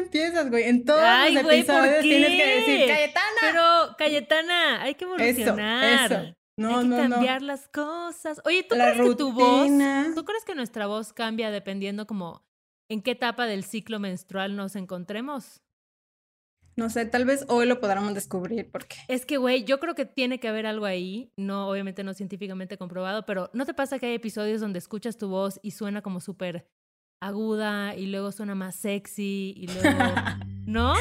Empiezas, güey. En todos Ay, los güey, ¿por episodios tienes que decir, Cayetana. Pero, Cayetana, hay que evolucionar. eso. No, hay que no, no. cambiar las cosas. Oye, ¿tú La crees que tu voz, tú crees que nuestra voz cambia dependiendo como en qué etapa del ciclo menstrual nos encontremos? No sé, tal vez hoy lo podamos descubrir porque Es que, güey, yo creo que tiene que haber algo ahí, no, obviamente no científicamente comprobado, pero ¿no te pasa que hay episodios donde escuchas tu voz y suena como súper aguda y luego suena más sexy y luego, ¿no?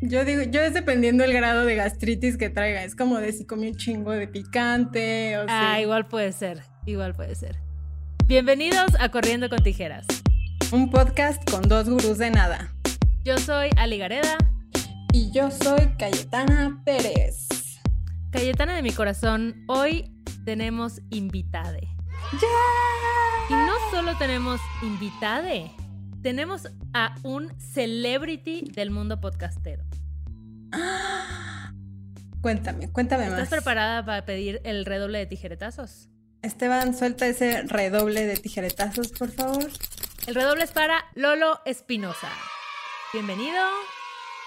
yo digo, yo es dependiendo el grado de gastritis que traiga. Es como de si comí un chingo de picante o Ah, igual puede ser, igual puede ser. Bienvenidos a Corriendo con Tijeras. un podcast con dos gurús de nada. Yo soy Ali Gareda, Y yo soy Cayetana Pérez. Cayetana de mi corazón. Hoy tenemos invitade. Y no solo tenemos invitade, tenemos a un celebrity del mundo podcastero. Cuéntame, cuéntame ¿Estás más. preparada para pedir el redoble de tijeretazos? Esteban, suelta ese redoble de tijeretazos, por favor. El redoble es para Lolo Espinosa. Bienvenido.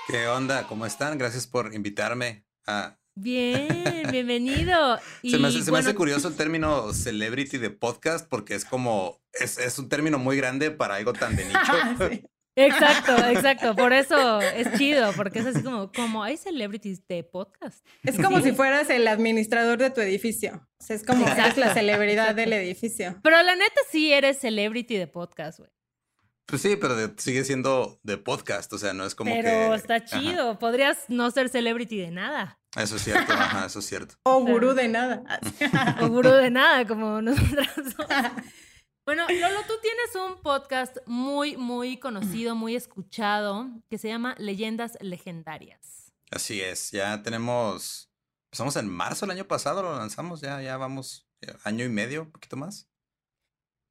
¿Qué onda? ¿Cómo están? Gracias por invitarme. a- Bien, bienvenido. Y, se me, hace, se me hace bueno, curioso el término celebrity de podcast porque es como, es, es un término muy grande para algo tan de nicho. Sí. Exacto, exacto. Por eso es chido, porque es así como, como hay celebrities de podcast. Es como si fueras el administrador de tu edificio. O sea, es como eres la Exacto. celebridad del edificio. Pero la neta sí eres celebrity de podcast, güey. Pues sí, pero de- sigue siendo de podcast, o sea, no es como Pero que... está Ajá. chido. Podrías no ser celebrity de nada. Eso es cierto, ajá, eso es cierto. O gurú de nada. O gurú de nada, como nosotras. somos. Bueno, Lolo, tú tienes un podcast muy, muy conocido, muy escuchado, que se llama Leyendas Legendarias. Así es, ya tenemos... Empezamos en marzo el año pasado, lo lanzamos, ya, ya vamos año y medio, un poquito más.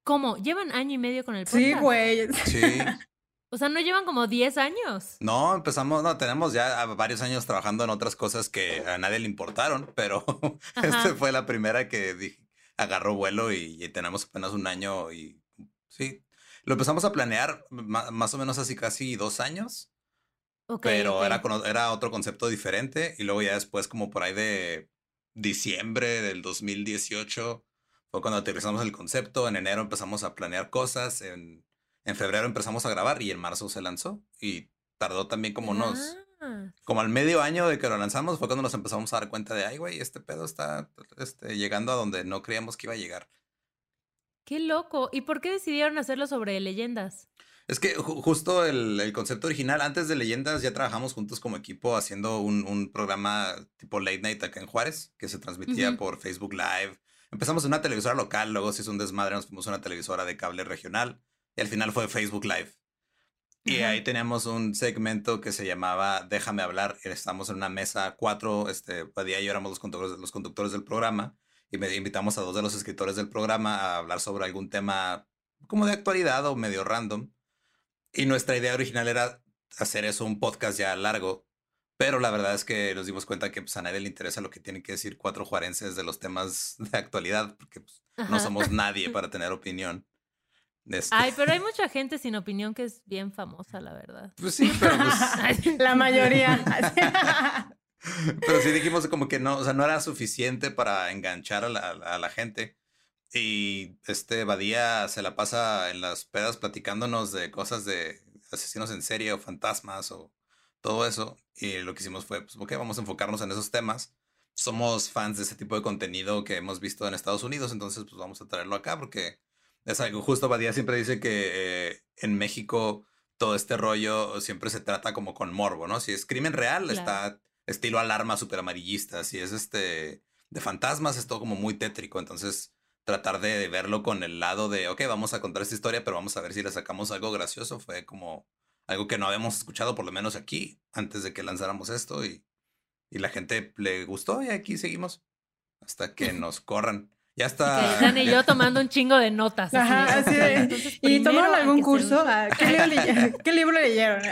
¿Cómo? ¿Llevan año y medio con el podcast? Sí, güey. Sí. O sea, ¿no llevan como 10 años? No, empezamos, no, tenemos ya varios años trabajando en otras cosas que a nadie le importaron, pero esta fue la primera que dije, agarró vuelo y, y tenemos apenas un año y sí, lo empezamos a planear más o menos así casi dos años, Ok, pero. Era, con- era otro concepto diferente y luego ya después como por ahí de diciembre del 2018 fue cuando aterrizamos el concepto, en enero empezamos a planear cosas, en, en febrero empezamos a grabar y en marzo se lanzó y tardó también como unos, Ah, como al medio año de que lo lanzamos fue cuando nos empezamos a dar cuenta de, ay güey, este pedo está este, llegando a donde no creíamos que iba a llegar. qué loco. ¿Y por qué decidieron hacerlo sobre leyendas? Es que ju- justo el, el concepto original, antes de Leyendas, ya trabajamos juntos como equipo haciendo un, un programa tipo Late Night acá en Juárez, que se transmitía por Facebook Live. Empezamos en una televisora local, luego se hizo un desmadre, nos fuimos a una televisora de cable regional y al final fue Facebook Live. Y Ajá. ahí teníamos un segmento que se llamaba Déjame hablar. Estamos en una mesa, cuatro, este, Padilla y yo éramos los conductores, los conductores del programa y me invitamos a dos de los escritores del programa a hablar sobre algún tema como de actualidad o medio random. Y nuestra idea original era hacer eso, un podcast ya largo. Pero la verdad es que nos dimos cuenta que pues, a nadie le interesa lo que tienen que decir cuatro juarenses de los temas de actualidad, porque pues, no somos nadie para tener opinión. Este, Ay, pero hay mucha gente sin opinión que es bien famosa, la verdad. Pues sí, pero pues, La mayoría. Pero sí dijimos como que no, o sea, no era suficiente para enganchar a la, a la gente. Y este Badía se la pasa en las pedas platicándonos de cosas de asesinos en serie o fantasmas o todo eso. Y lo que hicimos fue, pues, ok, vamos a enfocarnos en esos temas. Somos fans de ese tipo de contenido que hemos visto en Estados Unidos, entonces pues vamos a traerlo acá porque es algo, justo Badía siempre dice que eh, en México todo este rollo siempre se trata como con morbo, ¿no? Si es crimen real, Claro. está estilo alarma super amarillista. Si es este de fantasmas, es todo como muy tétrico. Entonces, tratar de verlo con el lado de, ok, vamos a contar esta historia, pero vamos a ver si le sacamos algo gracioso. Fue como algo que no habíamos escuchado, por lo menos aquí, antes de que lanzáramos esto. Y, y la gente le gustó y aquí seguimos hasta que nos corran. Ya está. Dan y yo tomando un chingo de notas. Ajá, así de, ¿Y tomaron algún curso? ¿Qué, libro ¿Qué, libro leyeron?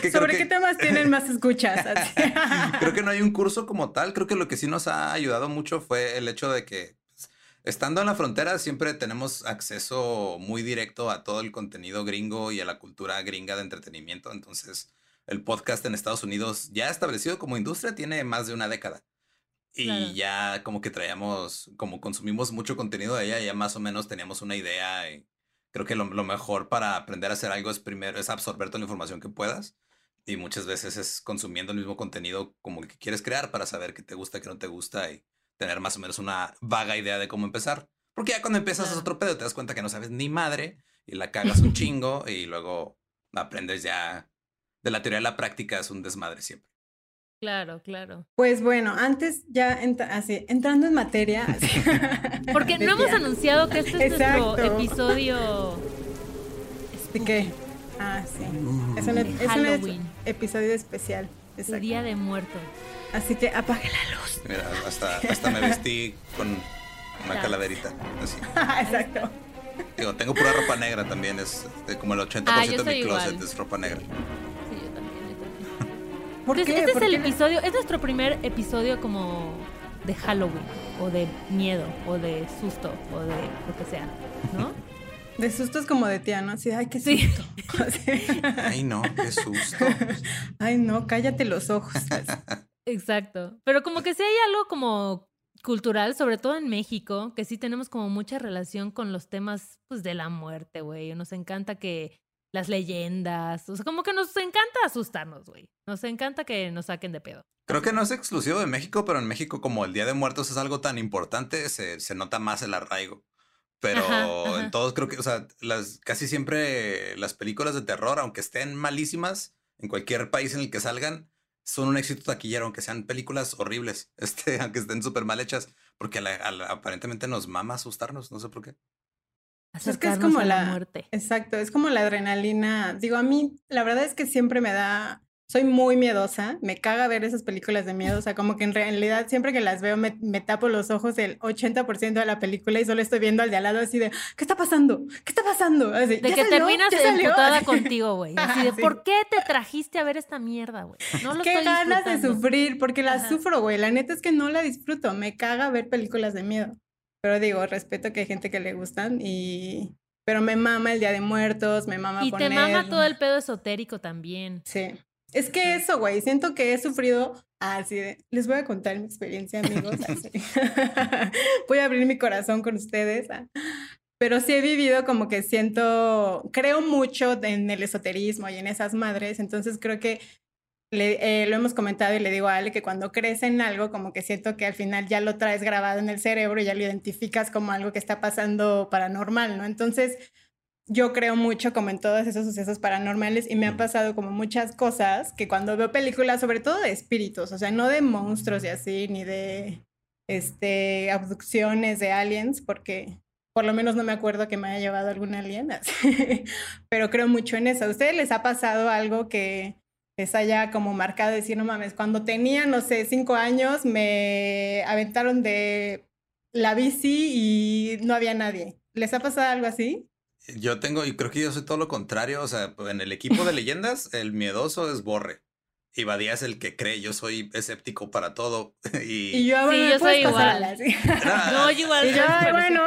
Pues ¿Sobre qué temas tienen más escuchas? creo que no hay un curso como tal. Creo que lo que sí nos ha ayudado mucho fue el hecho de que estando en la frontera siempre tenemos acceso muy directo a todo el contenido gringo y a la cultura gringa de entretenimiento. Entonces, el podcast en Estados Unidos ya establecido como industria tiene más de una década. Y ya como que traíamos, como consumimos mucho contenido de ella, ya más o menos teníamos una idea. Y creo que lo, mejor para aprender a hacer algo es primero, es absorber toda la información que puedas. Y muchas veces es consumiendo el mismo contenido como el que quieres crear para saber qué te gusta, qué no te gusta y tener más o menos una vaga idea de cómo empezar. Porque ya cuando empiezas es otro pedo, te das cuenta que no sabes ni madre y la cagas un chingo y luego aprendes ya de la teoría a la práctica es un desmadre siempre. Claro, claro. Pues bueno, antes ya así, entrando en materia. Porque no hemos anunciado que este es nuestro episodio. ¿De qué? Ah, sí. Es un, es episodio especial. El Día de Muertos. Así que apague la luz. Mira, hasta, hasta me vestí con una calaverita. Así. Exacto. Digo, tengo pura ropa negra también. Es como el 80% ah, de mi closet es ropa negra. ¿Por qué? Este es el episodio, es nuestro primer episodio como de Halloween, o de miedo, o de susto, o de lo que sea, ¿no? De susto es como de tía, ¿no? Así, ay, qué susto. ay, no, qué susto. ay, no, cállate los ojos. Exacto. Pero como que sí hay algo como cultural, sobre todo en México, que sí tenemos como mucha relación con los temas pues de la muerte, güey. Nos encanta que las leyendas. O sea, como que nos encanta asustarnos, güey. Nos encanta que nos saquen de pedo. Creo que no es exclusivo de México, pero en México, como el Día de Muertos es algo tan importante, se, se nota más el arraigo. Pero en todos creo que, o sea, las, casi siempre las películas de terror, aunque estén malísimas, en cualquier país en el que salgan, son un éxito taquillero, aunque sean películas horribles, este, aunque estén súper mal hechas, porque aparentemente nos mama asustarnos, no sé por qué es que es como la, muerte. Exacto, es como la adrenalina. Digo, a mí la verdad es que siempre me da, soy muy miedosa, me caga ver esas películas de miedo, o sea, como que en realidad siempre que las veo me, tapo los ojos el 80% de la película y solo estoy viendo al de al lado así de, ¿qué está pasando? ¿Qué está pasando? Así, de que terminas emputada contigo, güey. Así de, ¿por qué te trajiste a ver esta mierda, güey? No lo Qué ganas de sufrir, porque la sufro, güey. La neta es que no la disfruto, me caga ver películas de miedo. Pero digo, respeto que hay gente que le gustan y... Pero me mama el Día de Muertos, me mama Y te mama todo el pedo esotérico también. Sí. Es que eso, güey, siento que he sufrido así de... Les voy a contar mi experiencia, amigos. voy a abrir mi corazón con ustedes. Ah. Pero sí he vivido como que siento, creo mucho en el esoterismo y en esas madres, entonces creo que le, eh, lo hemos comentado y le digo a Ale que cuando crees en algo, como que siento que al final ya lo traes grabado en el cerebro y ya lo identificas como algo que está pasando paranormal, ¿no? Entonces, yo creo mucho como en todos esos sucesos paranormales y me han pasado como muchas cosas que cuando veo películas, sobre todo de espíritus, o sea, no de monstruos y así, ni de este, abducciones de aliens, porque por lo menos no me acuerdo que me haya llevado algún alien, pero creo mucho en eso. ¿A ustedes les ha pasado algo que les haya como marcado decir, no mames, cuando tenía, no sé, cinco años, me aventaron de la bici y no había nadie. ¿Les ha pasado algo así? Yo tengo, y creo que yo soy todo lo contrario, o sea, en el equipo de leyendas, el miedoso es Borre. Y Badía es el que cree, yo soy escéptico para todo. Y, yo, sí, yo soy igual. no, yo igual. Y yo, bueno,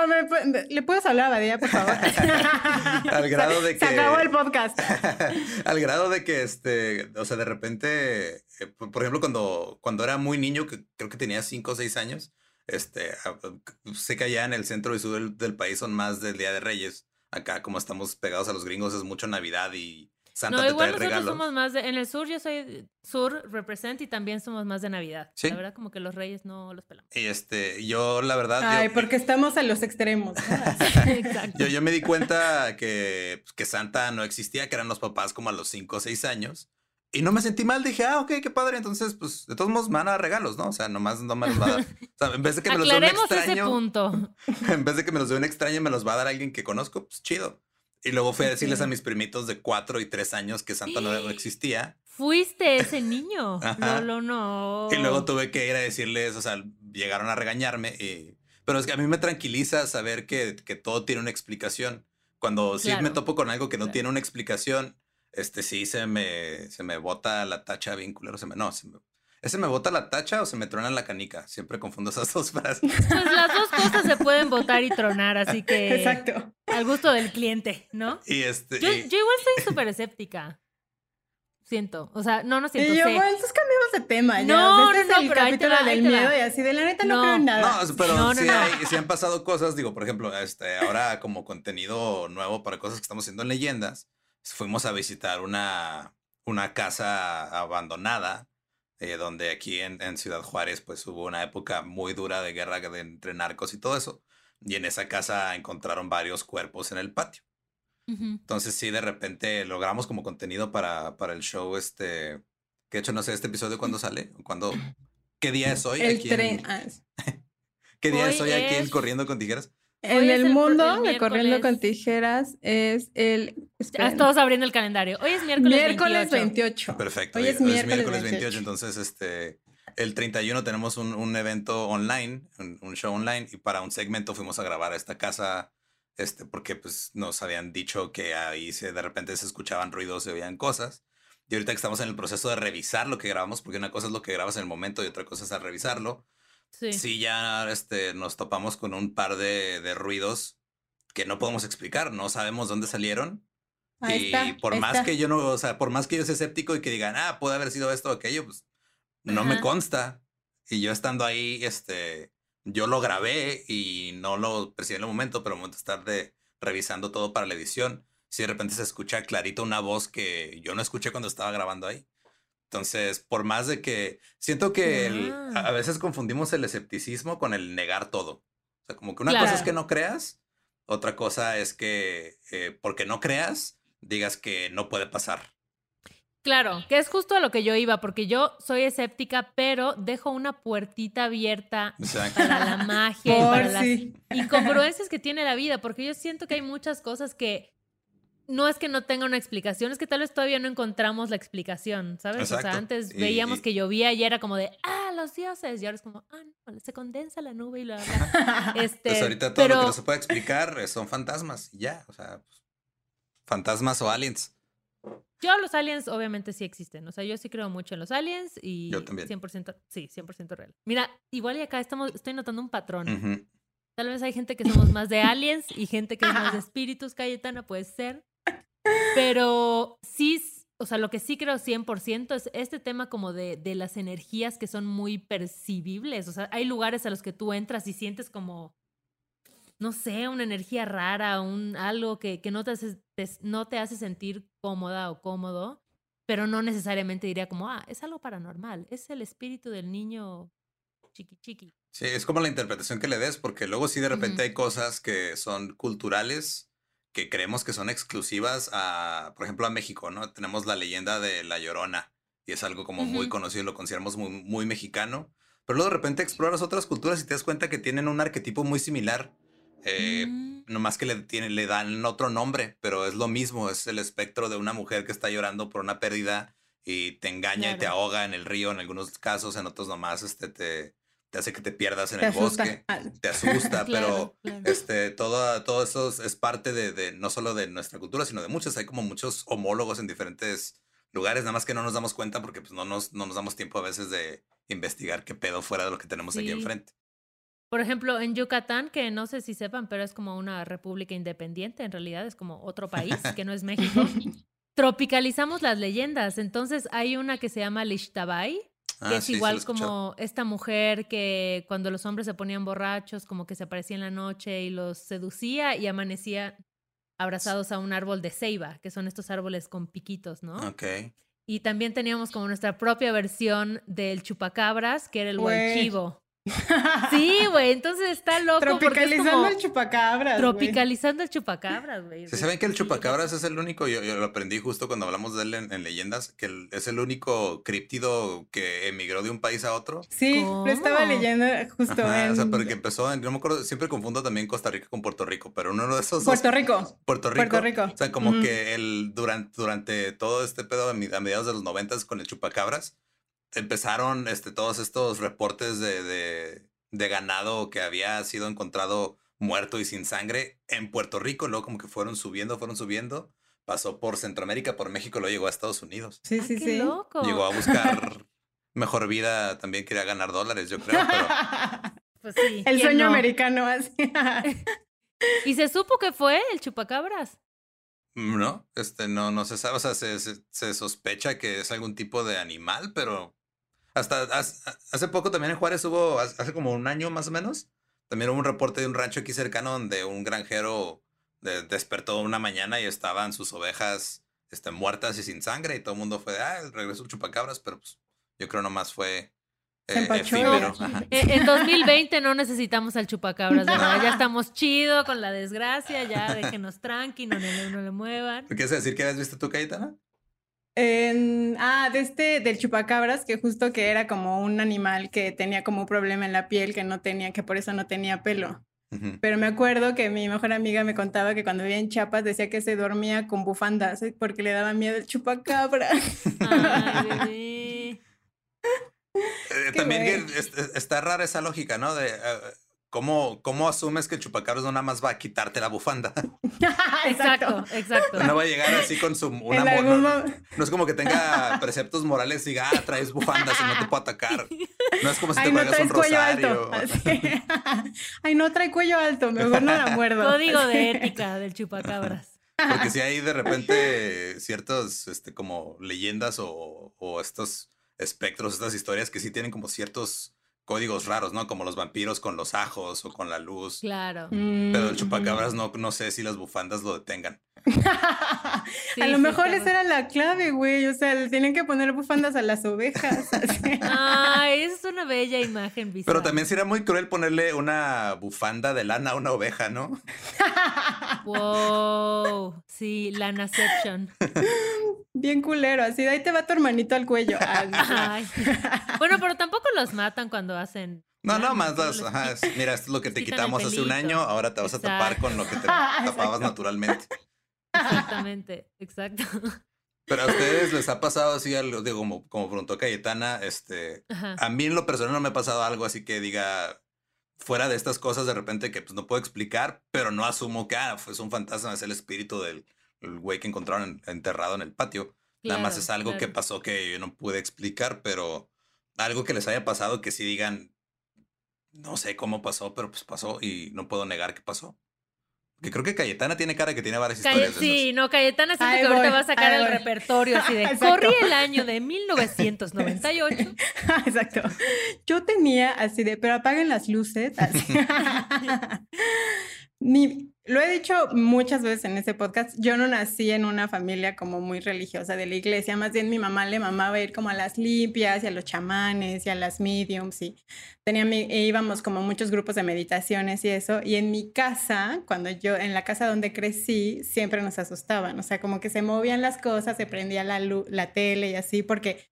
¿le puedes hablar a Badía, por favor? al grado de que... Se acabó el podcast. al grado de que, este, o sea, de repente, eh, por ejemplo, cuando, cuando era muy niño, que creo que tenía cinco o seis años, este, sé que allá en el centro y sur del, del país son más del Día de Reyes. Acá, como estamos pegados a los gringos, es mucho Navidad y Santa no, igual nosotros somos más de, en el sur yo soy sur represent y también somos más de Navidad. ¿Sí? La verdad como que los reyes no los pelamos. Y este, yo la verdad. Ay, porque estamos a los extremos. Exacto. Yo, yo me di cuenta que, pues, que Santa no existía, que eran los papás como a los 5 o 6 años. Y no me sentí mal, dije, ah, ok, qué padre. Entonces, pues, de todos modos me van a dar regalos, ¿no? O sea, nomás no me los va a dar. O sea, en vez de que me los dé un extraño. Ese punto. En vez de que me los dé un extraño, me los va a dar alguien que conozco, pues chido. Y luego fui a decirles a mis primitos de cuatro y tres años que Santa no existía. Fuiste ese niño. No, no, no. Y luego tuve que ir a decirles, o sea, llegaron a regañarme. Y... Pero es que a mí me tranquiliza saber que, que todo tiene una explicación. Cuando sí me topo con algo que no tiene una explicación, este sí se me, se me bota la tacha vínculo. Se me, no, se me, ¿Ese me bota la tacha o se me trona la canica? Siempre confundo esas dos frases. Pues las dos cosas se pueden botar y tronar, así que. Exacto. Al gusto del cliente, ¿no? Y este. Yo, yo igual soy súper escéptica. Siento. O sea, no, no siento. Y yo, bueno, entonces cambiamos de tema. Ya. No, este no, es el capítulo del miedo y así de la neta no, creo en nada. No, pero sí, hay, sí, han pasado cosas. Digo, por ejemplo, este, ahora como contenido nuevo para cosas que estamos haciendo en leyendas, fuimos a visitar una, una casa abandonada eh, donde aquí en, en, Ciudad Juárez pues hubo una época muy dura de guerra de, entre narcos y todo eso. Y en esa casa encontraron varios cuerpos en el patio. Entonces sí, de repente logramos como contenido para, para el show este... Que de hecho no sé este episodio cuándo sale, cuándo... ¿Qué día es hoy? El tren. Ah, ¿Qué día es hoy aquí en Corriendo con Tijeras? En el, mundo de Corriendo con Tijeras es el. Todos abriendo el calendario. Hoy es miércoles, miércoles 28. Perfecto. Hoy, es, miércoles, 28. Entonces, este. El 31 tenemos un, un evento online, un, show online, y para un segmento fuimos a grabar a esta casa, este, porque pues nos habían dicho que ahí se, de repente se escuchaban ruidos, se oían cosas. Y ahorita que estamos en el proceso de revisar lo que grabamos, porque una cosa es lo que grabas en el momento y otra cosa es a revisarlo Sí. ya este, nos topamos con un par de, de, ruidos que no podemos explicar, no sabemos dónde salieron. y por más que yo no, o sea, por más que yo sea escéptico y que digan, ah, puede haber sido esto o aquello, pues no me consta. Y yo estando ahí, este, yo lo grabé y no lo percibí en el momento, pero al momento de estar de, revisando todo para la edición, si de repente se escucha clarito una voz que yo no escuché cuando estaba grabando ahí. Entonces, por más de que siento que a, veces confundimos el escepticismo con el negar todo. O sea, como que una cosa es que no creas, otra cosa es que eh, porque no creas, digas que no puede pasar. Claro, que es justo a lo que yo iba, porque yo soy escéptica, pero dejo una puertita abierta para la magia y para las incongruencias que tiene la vida, porque yo siento que hay muchas cosas que no es que no tenga una explicación, es que tal vez todavía no encontramos la explicación, ¿sabes? O sea, antes veíamos que llovía y era como de, ah, los dioses, y ahora es como, ah, no, se condensa la nube y la... este, pues ahorita todo lo que no se puede explicar eh, son fantasmas, y ya, o sea, pues, fantasmas o aliens. Yo los aliens obviamente sí existen, o sea, yo sí creo mucho en los aliens y yo también. 100%, sí, 100% real. Mira, igual y acá estamos, estoy notando un patrón. Tal vez hay gente que somos más de aliens y gente que es más de espíritus, Cayetana, puede ser. Pero sí, o sea, lo que sí creo 100% es este tema como de, de, las energías que son muy percibibles. O sea, hay lugares a los que tú entras y sientes como, no sé, una energía rara, un, algo que, que no, te hace, no te hace sentir cómoda o cómodo, pero no necesariamente diría como, ah, es algo paranormal, es el espíritu del niño chiqui chiqui. Sí, es como la interpretación que le des, porque luego sí de repente hay cosas que son culturales que creemos que son exclusivas a, por ejemplo, a México, ¿no? Tenemos la leyenda de La Llorona y es algo como muy conocido, lo consideramos muy, muy mexicano, pero luego de repente exploras otras culturas y te das cuenta que tienen un arquetipo muy similar. Eh, mm. Nomás que le, tiene, le dan otro nombre, pero es lo mismo, es el espectro de una mujer que está llorando por una pérdida y te engaña y te ahoga en el río en algunos casos, en otros nomás este, te, te hace que te pierdas en el bosque, ah. te asusta, pero este todo, todo eso es parte de, de, no solo de nuestra cultura, sino de muchas. Hay como muchos homólogos en diferentes lugares, nada más que no nos damos cuenta porque pues no nos, no nos damos tiempo a veces de investigar qué pedo fuera de lo que tenemos aquí enfrente. Por ejemplo, en Yucatán, que no sé si sepan, pero es como una república independiente, en realidad es como otro país que no es México. Tropicalizamos las leyendas. Entonces hay una que se llama Lishtabay, que ah, es igual como esta mujer que cuando los hombres se ponían borrachos, como que se aparecía en la noche y los seducía y amanecía abrazados a un árbol de ceiba, que son estos árboles con piquitos, ¿no? Ok. Y también teníamos como nuestra propia versión del chupacabras, que era el huachivo. Sí, güey, entonces está loco. Tropicalizando el chupacabras. Tropicalizando el chupacabras, güey. ¿Se saben que el chupacabras es el único? Yo, lo aprendí justo cuando hablamos de él en, leyendas, que es el único criptido que emigró de un país a otro. Sí, lo estaba leyendo justo. O sea, porque empezó, no me acuerdo, siempre confundo también Costa Rica con Puerto Rico, pero uno de esos. Puerto Rico. Puerto Rico. Puerto Rico. O sea, como que el, durante, durante todo este pedo a mediados de los noventas con el chupacabras, empezaron este, todos estos reportes de de ganado que había sido encontrado muerto y sin sangre en Puerto Rico, luego como que fueron subiendo, fueron subiendo, pasó por Centroamérica, por México, luego llegó a Estados Unidos. Sí, sí, sí. Llegó a buscar mejor vida, también quería ganar dólares, yo creo, pero... Pues sí. El sueño americano así. ¿Y se supo que fue el chupacabras? Mm, no, este no, no se sabe, o sea, se, se sospecha que es algún tipo de animal, pero hasta hace poco también en Juárez hubo, hace como un año más o menos, también hubo un reporte de un rancho aquí cercano donde un granjero despertó una mañana y estaban sus ovejas este, muertas y sin sangre y todo el mundo fue de, ah, el regreso del chupacabras, pero pues yo creo nomás fue eh, efímero. Eh, en 2020 no necesitamos al chupacabras, ¿verdad? Ya estamos chido con la desgracia, ya déjenos tranqui, no, no, le muevan. ¿Qué quieres decir que habías visto tú, Cayetana? ah, de este, del chupacabras, que justo que era como un animal que tenía como un problema en la piel, que no tenía, que por eso no tenía pelo. Pero me acuerdo que mi mejor amiga me contaba que cuando vivía en Chiapas decía que se dormía con bufandas ¿eh? porque le daba miedo el chupacabra. Eh, también está rara esa lógica, ¿no? De, eh, ¿Cómo, ¿Cómo asumes que el chupacabras no nada más va a quitarte la bufanda? exacto, exacto. No va a llegar así con su una no, no, es como que tenga preceptos morales y diga, ah, traes bufandas y no te puedo atacar. No es como si te traigas un rosario. Ay, no trae cuello alto, mejor no la muerdo. Código de ética del chupacabras. Porque si hay de repente ciertos, este, como leyendas o, o estos espectros, estas historias que sí tienen como ciertos códigos raros, ¿no? Como los vampiros con los ajos o con la luz. Claro. Pero el chupacabras no, no sé si las bufandas lo detengan. a lo mejor esa era la clave, güey. O sea, le tienen que poner bufandas a las ovejas. Ay, esa es una bella imagen visual. Pero también sería muy cruel ponerle una bufanda de lana a una oveja, ¿no? wow. Sí, lanaception. Bien culero, así de ahí te va tu hermanito al cuello. Bueno, pero tampoco los matan cuando hacen. No, no, más das. mira, esto es lo que te quitamos hace un año, ahora te vas a tapar con lo que te tapabas naturalmente. Exactamente, exacto. Pero a ustedes les ha pasado así algo, digo, como, como preguntó Cayetana, este, a mí en lo personal no me ha pasado algo así que diga, fuera de estas cosas de repente que pues no puedo explicar, pero no asumo que, ah, fue un fantasma, es el espíritu del güey que encontraron enterrado en el patio. Nada más es algo que pasó que yo no pude explicar, pero algo que les haya pasado que sí digan, no sé cómo pasó, pero pues pasó y no puedo negar que pasó. Que creo que Cayetana tiene cara que tiene varias historias. sí, no, Cayetana siento que ahorita va a sacar el repertorio así de corrí el año de 1998. Exacto. Yo tenía así de, pero apaguen las luces. Así. Lo he dicho muchas veces en este podcast, yo no nací en una familia como muy religiosa de la iglesia, más bien mi mamá le mamaba ir como a las limpias y a los chamanes y a las mediums y tenía e íbamos como muchos grupos de meditaciones y eso, y en mi casa, cuando yo, en la casa donde crecí, siempre nos asustaban, o sea, como que se movían las cosas, se prendía la, la tele y así, porque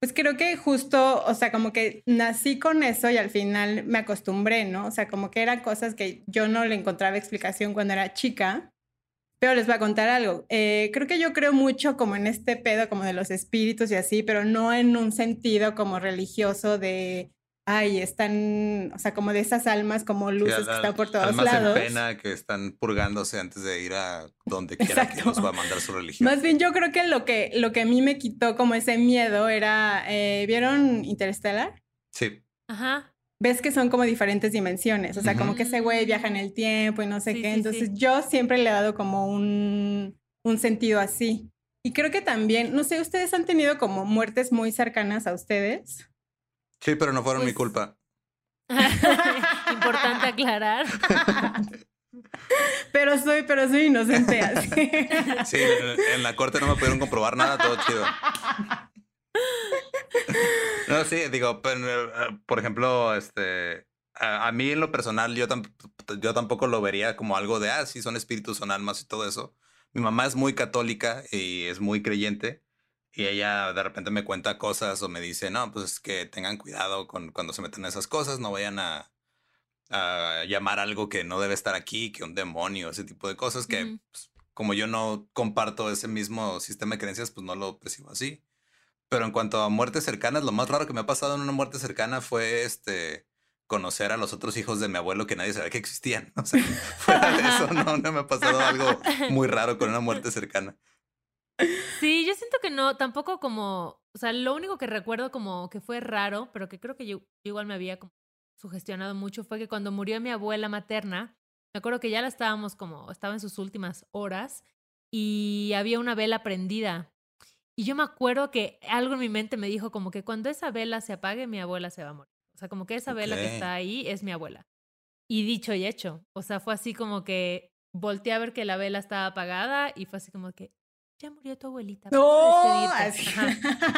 pues creo que justo, o sea, como que nací con eso y al final me acostumbré, ¿no? O sea, como que eran cosas que yo no le encontraba explicación cuando era chica. Pero les voy a contar algo. Eh, creo que yo creo mucho como en este pedo como de los espíritus y así, pero no en un sentido como religioso de ay, están, o sea, como de esas almas como luces que están por todos almas lados. En pena que están purgándose antes de ir a donde quiera que nos va a mandar su religión. Más bien, yo creo que lo que, lo que a mí me quitó como ese miedo era, eh, ¿vieron Interstellar? Sí. Ajá. Ves que son como diferentes dimensiones, o sea, como que ese güey viaja en el tiempo y no sé qué. Entonces, yo siempre le he dado como un, un sentido así. Y creo que también, no sé, ¿ustedes han tenido como muertes muy cercanas a ustedes? Sí, pero no fueron mi pues culpa. Importante aclarar. pero soy, pero soy inocente así. Sí, en, la corte no me pudieron comprobar nada, todo chido. No, sí, digo, por ejemplo, este, a, mí en lo personal, yo, yo tampoco lo vería como algo de, ah, sí, son espíritus, son almas y todo eso. Mi mamá es muy católica y es muy creyente. Y ella de repente me cuenta cosas o me dice, no, pues que tengan cuidado con cuando se meten esas cosas, no vayan a, a llamar algo que no debe estar aquí, que un demonio, ese tipo de cosas que pues, como yo no comparto ese mismo sistema de creencias, pues no lo percibo así. Pero en cuanto a muertes cercanas, lo más raro que me ha pasado en una muerte cercana fue este conocer a los otros hijos de mi abuelo que nadie sabía que existían. O sea, fuera de eso, no, no me ha pasado algo muy raro con una muerte cercana. Sí, yo siento que no, tampoco como, o sea, lo único que recuerdo como que fue raro, pero que creo que yo, igual me había como sugestionado mucho, fue que cuando murió mi abuela materna, me acuerdo que ya la estábamos como, estaba en sus últimas horas y había una vela prendida. Y yo me acuerdo que algo en mi mente me dijo como que cuando esa vela se apague, mi abuela se va a morir. O sea, como que esa vela que está ahí es mi abuela. Y dicho y hecho. O sea, fue así como que volteé a ver que la vela estaba apagada y fue así como que, ya murió tu abuelita. No,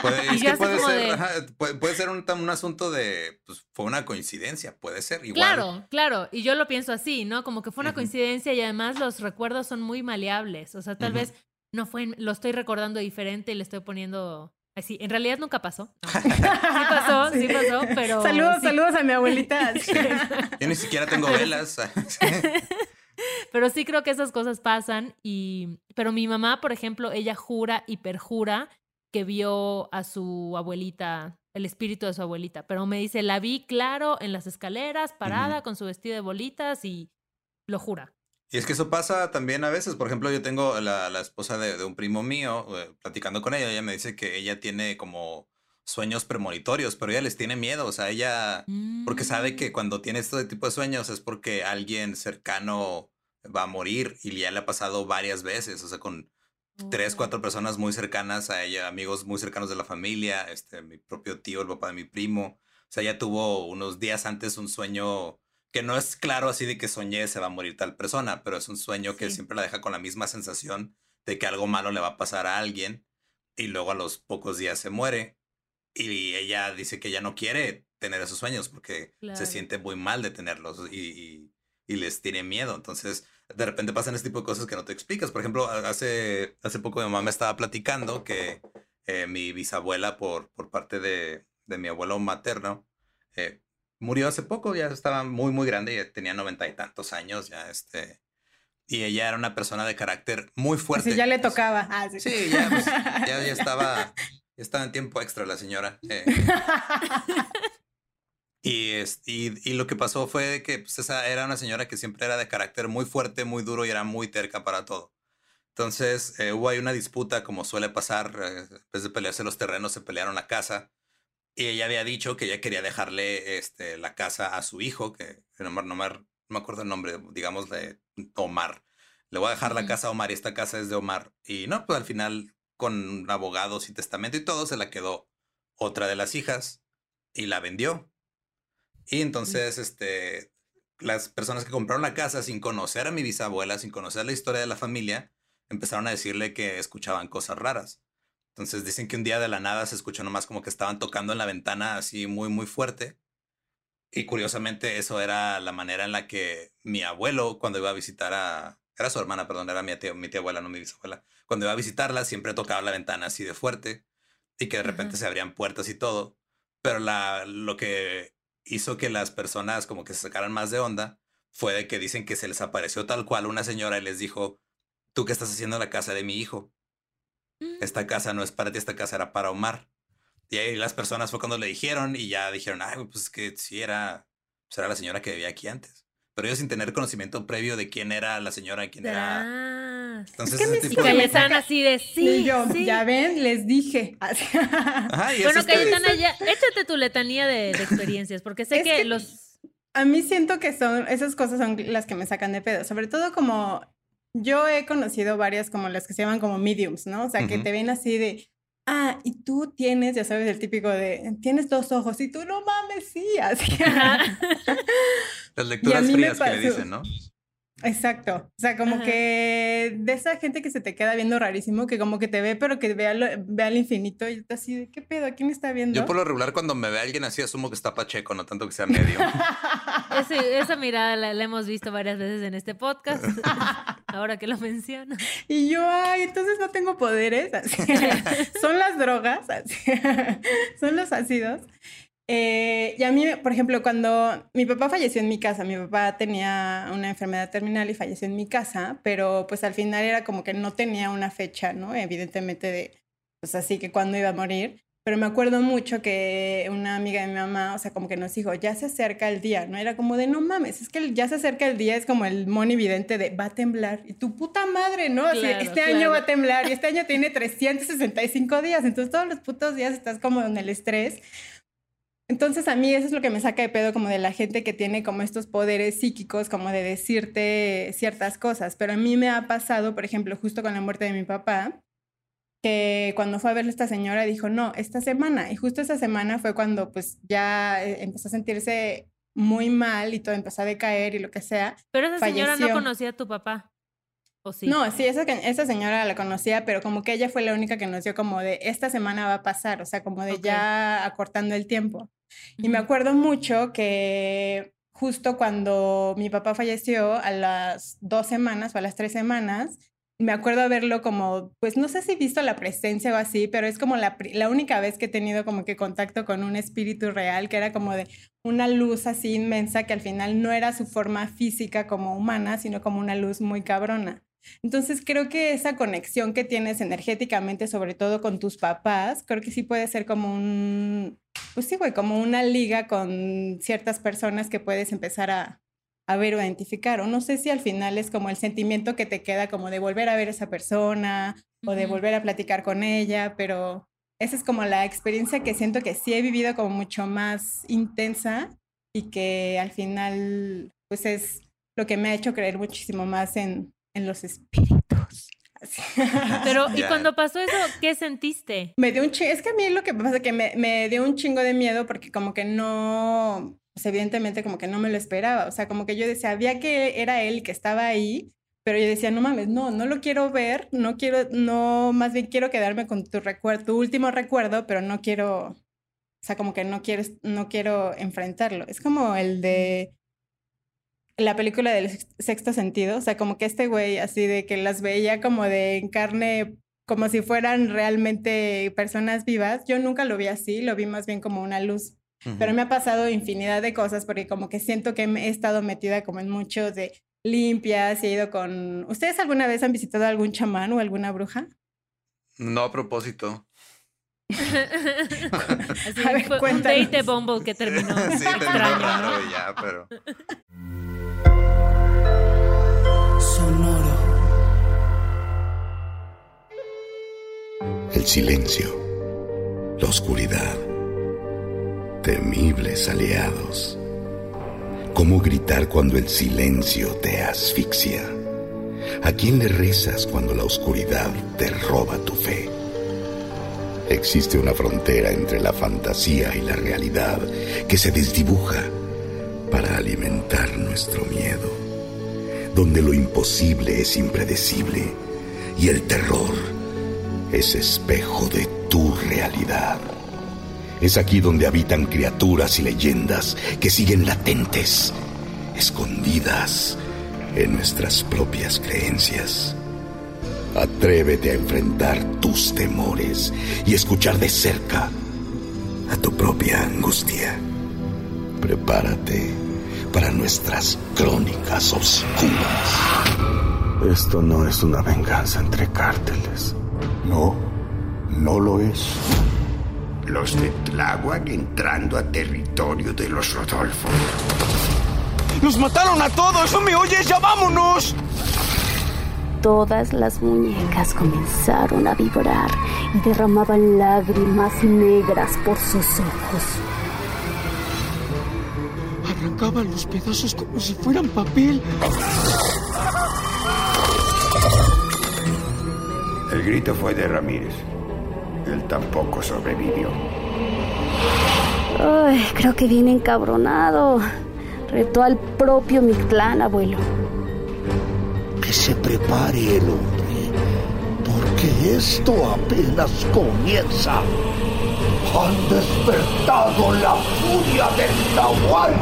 Puede, ser, un, asunto de, pues fue una coincidencia, puede ser igual. Claro, claro, y yo lo pienso así, ¿no? Como que fue una coincidencia y además los recuerdos son muy maleables, o sea, tal vez no fue, lo estoy recordando diferente y le estoy poniendo Así, en realidad nunca pasó. Sí pasó, sí. pasó, pero. Saludos, saludos a mi abuelita. Yo ni siquiera tengo velas. Pero sí creo que esas cosas pasan y pero mi mamá, por ejemplo, ella jura y perjura que vio a su abuelita, el espíritu de su abuelita, pero me dice, la vi claro en las escaleras, parada con su vestido de bolitas y lo jura. Y es que eso pasa también a veces. Por ejemplo, yo tengo la, la esposa de, de, un primo mío, eh, platicando con ella, ella me dice que ella tiene como sueños premonitorios, pero ella les tiene miedo. O sea, ella, porque sabe que mm. cuando tiene este tipo de sueños es porque alguien cercano va a morir y ya le ha pasado varias veces, o sea, con tres, cuatro oh. personas muy cercanas a ella, amigos muy cercanos de la familia, este, mi propio tío, el papá de mi primo. O sea, ella tuvo unos días antes un sueño que no es claro así de que soñé se va a morir tal persona, pero es un sueño que siempre la deja con la misma sensación de que algo malo le va a pasar a alguien y luego a los pocos días se muere y ella dice que ya no quiere tener esos sueños porque se siente muy mal de tenerlos y, y les tiene miedo. Entonces, de repente pasan este tipo de cosas que no te explicas. Por ejemplo, hace, hace poco mi mamá me estaba platicando que eh, mi bisabuela, por, por parte de, de mi abuelo materno, eh, murió hace poco, ya estaba muy, muy grande, ya tenía noventa y tantos años, ya este... Y ella era una persona de carácter muy fuerte. Sí, ya le tocaba. Ah, sí. sí, ya, pues, ya, ya, estaba, ya estaba en tiempo extra la señora. Eh. Y, y, lo que pasó fue que pues, esa era una señora que siempre era de carácter muy fuerte, muy duro y era muy terca para todo. Entonces eh, hubo ahí una disputa, como suele pasar, eh, en vez de pelearse los terrenos, se pelearon la casa. Y ella había dicho que ella quería dejarle este, la casa a su hijo, que no, no, me, acuerdo el nombre, digamos de Omar. Le voy a dejar la casa a Omar y esta casa es de Omar. Y no, pues al final, con abogados y testamento y todo, se la quedó otra de las hijas y la vendió. Y entonces, este, las personas que compraron la casa sin conocer a mi bisabuela, sin conocer la historia de la familia, empezaron a decirle que escuchaban cosas raras. Entonces dicen que un día de la nada se escuchó nomás como que estaban tocando en la ventana así muy, muy fuerte. Y curiosamente eso era la manera en la que mi abuelo, cuando iba a visitar a... Era su hermana, perdón, era mi tía, mi tía abuela, no mi bisabuela. Cuando iba a visitarla siempre tocaba la ventana así de fuerte y que de repente se abrían puertas y todo. Pero la, lo que hizo que las personas como que se sacaran más de onda fue de que dicen que se les apareció tal cual una señora y les dijo, ¿tú qué estás haciendo en la casa de mi hijo? Esta mm. casa no es para ti, esta casa era para Omar. Y ahí las personas fue cuando le dijeron y ya dijeron, ay, pues que sí era, pues era la señora que vivía aquí antes. Pero ellos sin tener conocimiento previo de quién era la señora, quién era entonces, es que tipo de... están así de sí, yo, sí. Ya ven, les dije. bueno, Cayetana, ya, échate tu letanía de, experiencias, porque sé que, los. A mí siento que son, esas cosas son las que me sacan de pedo. Sobre todo como yo he conocido varias como las que se llaman como mediums, ¿no? O sea, que te ven así de, ah, y tú tienes, ya sabes, el típico de, tienes dos ojos y tú no mames, sí, así. Las lecturas frías que le dicen, ¿no? Exacto. O sea, como que de esa gente que se te queda viendo rarísimo, que como que te ve, pero que ve al, ve al infinito y tú así de qué pedo, ¿quién me está viendo? Yo por lo regular cuando me ve alguien así asumo que está pacheco, no tanto que sea medio. esa mirada la, hemos visto varias veces en este podcast, ahora que lo menciono. Y yo, ay, entonces no tengo poderes. Son las drogas, son los ácidos. Eh, y a mí, por ejemplo, cuando mi papá falleció en mi casa, mi papá tenía una enfermedad terminal y falleció en mi casa, pero pues al final era como que no tenía una fecha, ¿no? Evidentemente de, pues así que cuando iba a morir. Pero me acuerdo mucho que una amiga de mi mamá, o sea, como que nos dijo, ya se acerca el día, ¿no? Era como de, no mames, es que ya se acerca el día, es como el mono evidente de, va a temblar. Y tu puta madre, ¿no? este año va a temblar y este año tiene 365 días, entonces todos los putos días estás como en el estrés. Entonces a mí eso es lo que me saca de pedo como de la gente que tiene como estos poderes psíquicos como de decirte ciertas cosas. Pero a mí me ha pasado, por ejemplo, justo con la muerte de mi papá, que cuando fue a verle esta señora dijo, no, esta semana. Y justo esa semana fue cuando pues ya eh, empezó a sentirse muy mal y todo empezó a decaer y lo que sea. Pero esa señora no conocía a tu papá. ¿O sí? No, sí, esa, esa señora la conocía, pero como que ella fue la única que nos dio como de esta semana va a pasar, o sea, como de ya acortando el tiempo. Y me acuerdo mucho que justo cuando mi papá falleció, a las dos semanas o a las tres semanas, me acuerdo verlo como, pues no sé si he visto la presencia o así, pero es como la, la, única vez que he tenido como que contacto con un espíritu real, que era como de una luz así inmensa que al final no era su forma física como humana, sino como una luz muy cabrona. Entonces creo que esa conexión que tienes energéticamente, sobre todo con tus papás, creo que sí puede ser como un, pues sí, güey, como una liga con ciertas personas que puedes empezar a, ver o identificar. O no sé si al final es como el sentimiento que te queda como de volver a ver a esa persona o de volver a platicar con ella, pero esa es como la experiencia que siento que sí he vivido como mucho más intensa y que al final pues es lo que me ha hecho creer muchísimo más en, en los espíritus. Pero, ¿y cuando pasó eso, qué sentiste? Me dio un chingo, es que a mí lo que pasa es que me, me dio un chingo de miedo porque como que no, pues evidentemente como que no me lo esperaba, o sea, como que yo decía, había que era él que estaba ahí, pero yo decía, no mames, no, no lo quiero ver, no quiero, no, más bien quiero quedarme con tu recuerdo, tu último recuerdo, pero no quiero, o sea, como que no quiero, no quiero enfrentarlo. Es como el de la película del sexto sentido, o sea, como que este güey así de que las veía como de carne, como si fueran realmente personas vivas, yo nunca lo vi así, lo vi más bien como una luz. Pero me ha pasado infinidad de cosas porque como que siento que he estado metida como en muchos de limpias y he ido con... ¿Ustedes alguna vez han visitado algún chamán o alguna bruja? No a propósito. Así a ver, fue un date Bumble que terminó. sí, extraño, raro ya, pero... Sonoro. El silencio, la oscuridad, temibles aliados. ¿Cómo gritar cuando el silencio te asfixia? ¿A quién le rezas cuando la oscuridad te roba tu fe? Existe una frontera entre la fantasía y la realidad que se desdibuja para alimentar nuestro miedo donde lo imposible es impredecible y el terror es espejo de tu realidad. Es aquí donde habitan criaturas y leyendas que siguen latentes, escondidas en nuestras propias creencias. Atrévete a enfrentar tus temores y escuchar de cerca a tu propia angustia. Prepárate para nuestras crónicas oscuras. Esto no es una venganza entre cárteles. No, no lo es. Los de Tláhuac entrando a territorio de los Rodolfo. ¡Nos mataron a todos! ¡No me oyes! ¡Ya vámonos! Todas las muñecas comenzaron a vibrar y derramaban lágrimas negras por sus ojos arrancaban los pedazos como si fueran papel. El grito fue de Ramírez. Él tampoco sobrevivió. Ay, creo que viene encabronado. Retó al propio Mictlán, abuelo. que se prepare el hombre, porque esto apenas comienza. Han despertado la furia del Nahual.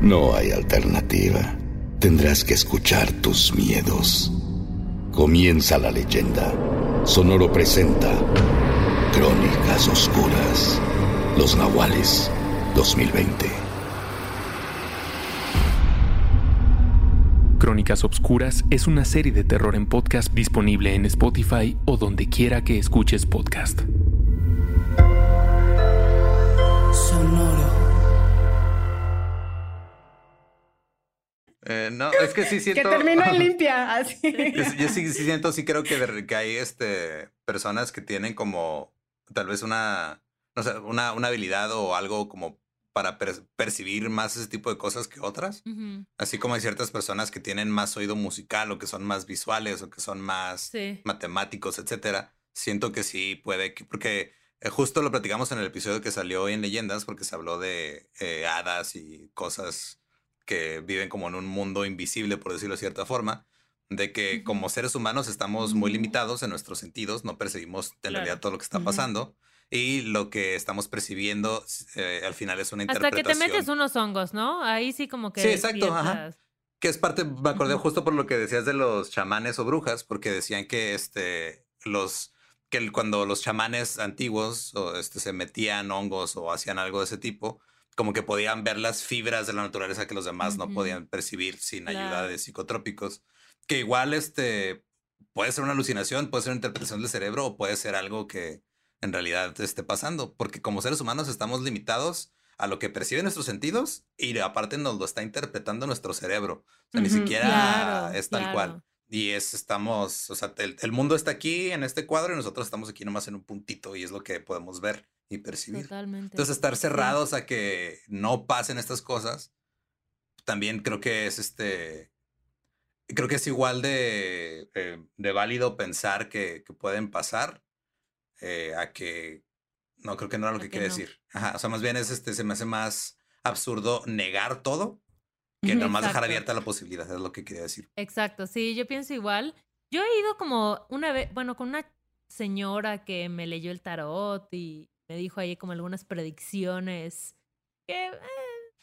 No hay alternativa. Tendrás que escuchar tus miedos. Comienza la leyenda. Sonoro presenta Crónicas Oscuras. Los Nahuales 2020. Crónicas Obscuras es una serie de terror en podcast disponible en Spotify o donde quiera que escuches podcast. Sonoro. Eh, no, es que sí siento. que terminó en limpia, así. Yo, yo sí, sí siento, sí creo que, de- que hay este, personas que tienen como tal vez una, no sé, una, una habilidad o algo como para per- percibir más ese tipo de cosas que otras. Así como hay ciertas personas que tienen más oído musical o que son más visuales o que son más Sí. matemáticos, etcétera. Siento que sí puede, que- porque eh, justo lo platicamos en el episodio que salió hoy en Leyendas, porque se habló de eh, hadas y cosas que viven como en un mundo invisible, por decirlo de cierta forma, de que como seres humanos estamos muy limitados en nuestros sentidos, no percibimos en Claro. realidad todo lo que está pasando y lo que estamos percibiendo eh, al final es una Hasta que te interpretación. metes unos hongos, ¿no? Ahí sí como que Sí, exacto, ajá. Que es parte, me acordé justo por lo que decías de los chamanes o brujas, porque decían que este, los, que cuando los chamanes antiguos o este, se metían hongos o hacían algo de ese tipo, como que podían ver las fibras de la naturaleza que los demás no podían percibir sin ayuda de psicotrópicos. Que igual este, puede ser una alucinación, puede ser una interpretación del cerebro o puede ser algo que en realidad esté pasando, porque como seres humanos estamos limitados a lo que perciben nuestros sentidos y aparte nos lo está interpretando nuestro cerebro. O sea, ni siquiera Claro, es tal claro. cual. Y es, estamos, o sea, el, el mundo está aquí en este cuadro y nosotros estamos aquí nomás en un puntito y es lo que podemos ver y percibir. Totalmente. Entonces, estar cerrados a que no pasen estas cosas, también creo que es este. Creo que es igual de, eh, de válido pensar que, que pueden pasar eh, a que. No, creo que no era lo que, que quiere no. decir. Ajá, o sea, más bien es este, se me hace más absurdo negar todo que nomás dejar abierta la posibilidad, es lo que quería decir. Exacto, sí, yo pienso igual. Yo he ido como una vez, bueno, con una señora que me leyó el tarot y me dijo ahí como algunas predicciones que, eh,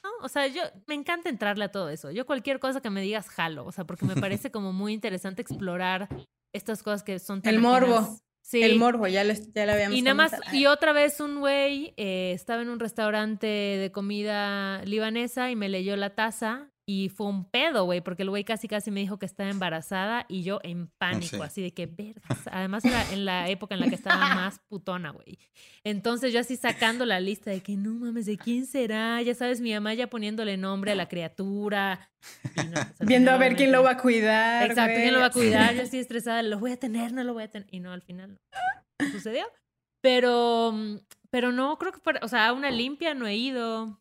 ¿no? O sea, yo me encanta entrarle a todo eso. Yo cualquier cosa que me digas jalo, o sea, porque me parece como muy interesante explorar estas cosas que son tan El morbo. Sí. El morbo, ya, les, ya lo habíamos Y nada más, comentado. y otra vez un güey eh, estaba en un restaurante de comida libanesa y me leyó la taza y fue un pedo, güey, porque el güey casi casi me dijo que estaba embarazada y yo en pánico, sí. así de que vergas. Además era en la época en la que estaba más putona, güey. Entonces yo así sacando la lista de que no mames, ¿de quién será? Ya sabes, mi mamá ya poniéndole nombre a la criatura. No, pues, Viendo a ver quién lo va a cuidar. Exacto, güey, ¿quién lo va a así. cuidar? Yo estoy estresada, lo voy a tener, no lo voy a tener. Y no, al final no sucedió. Pero, pero no, creo que, para- o sea, a una limpia no he ido.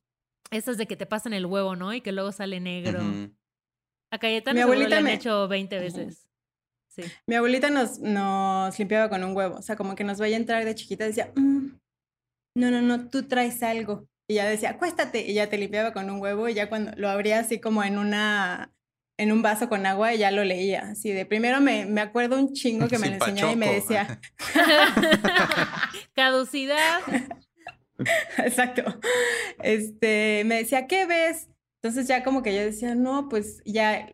Esas de que te pasan el huevo, ¿no? Y que luego sale negro. A Cayetano Mi abuelita le han me- hecho 20 veces. Sí. Mi abuelita nos, nos limpiaba con un huevo. O sea, como que nos vaya a entrar de chiquita, decía, "Mm, no, no, no, tú traes algo. Y ya decía, acuéstate. Y ya te limpiaba con un huevo. Y ya cuando lo abría así como en una en un vaso con agua y ya lo leía. Así de primero me, me acuerdo un chingo que me lo enseñaba y me decía, Caducidad. Exacto. Este, me decía, ¿qué ves? Entonces ya como que yo decía, no, pues ya,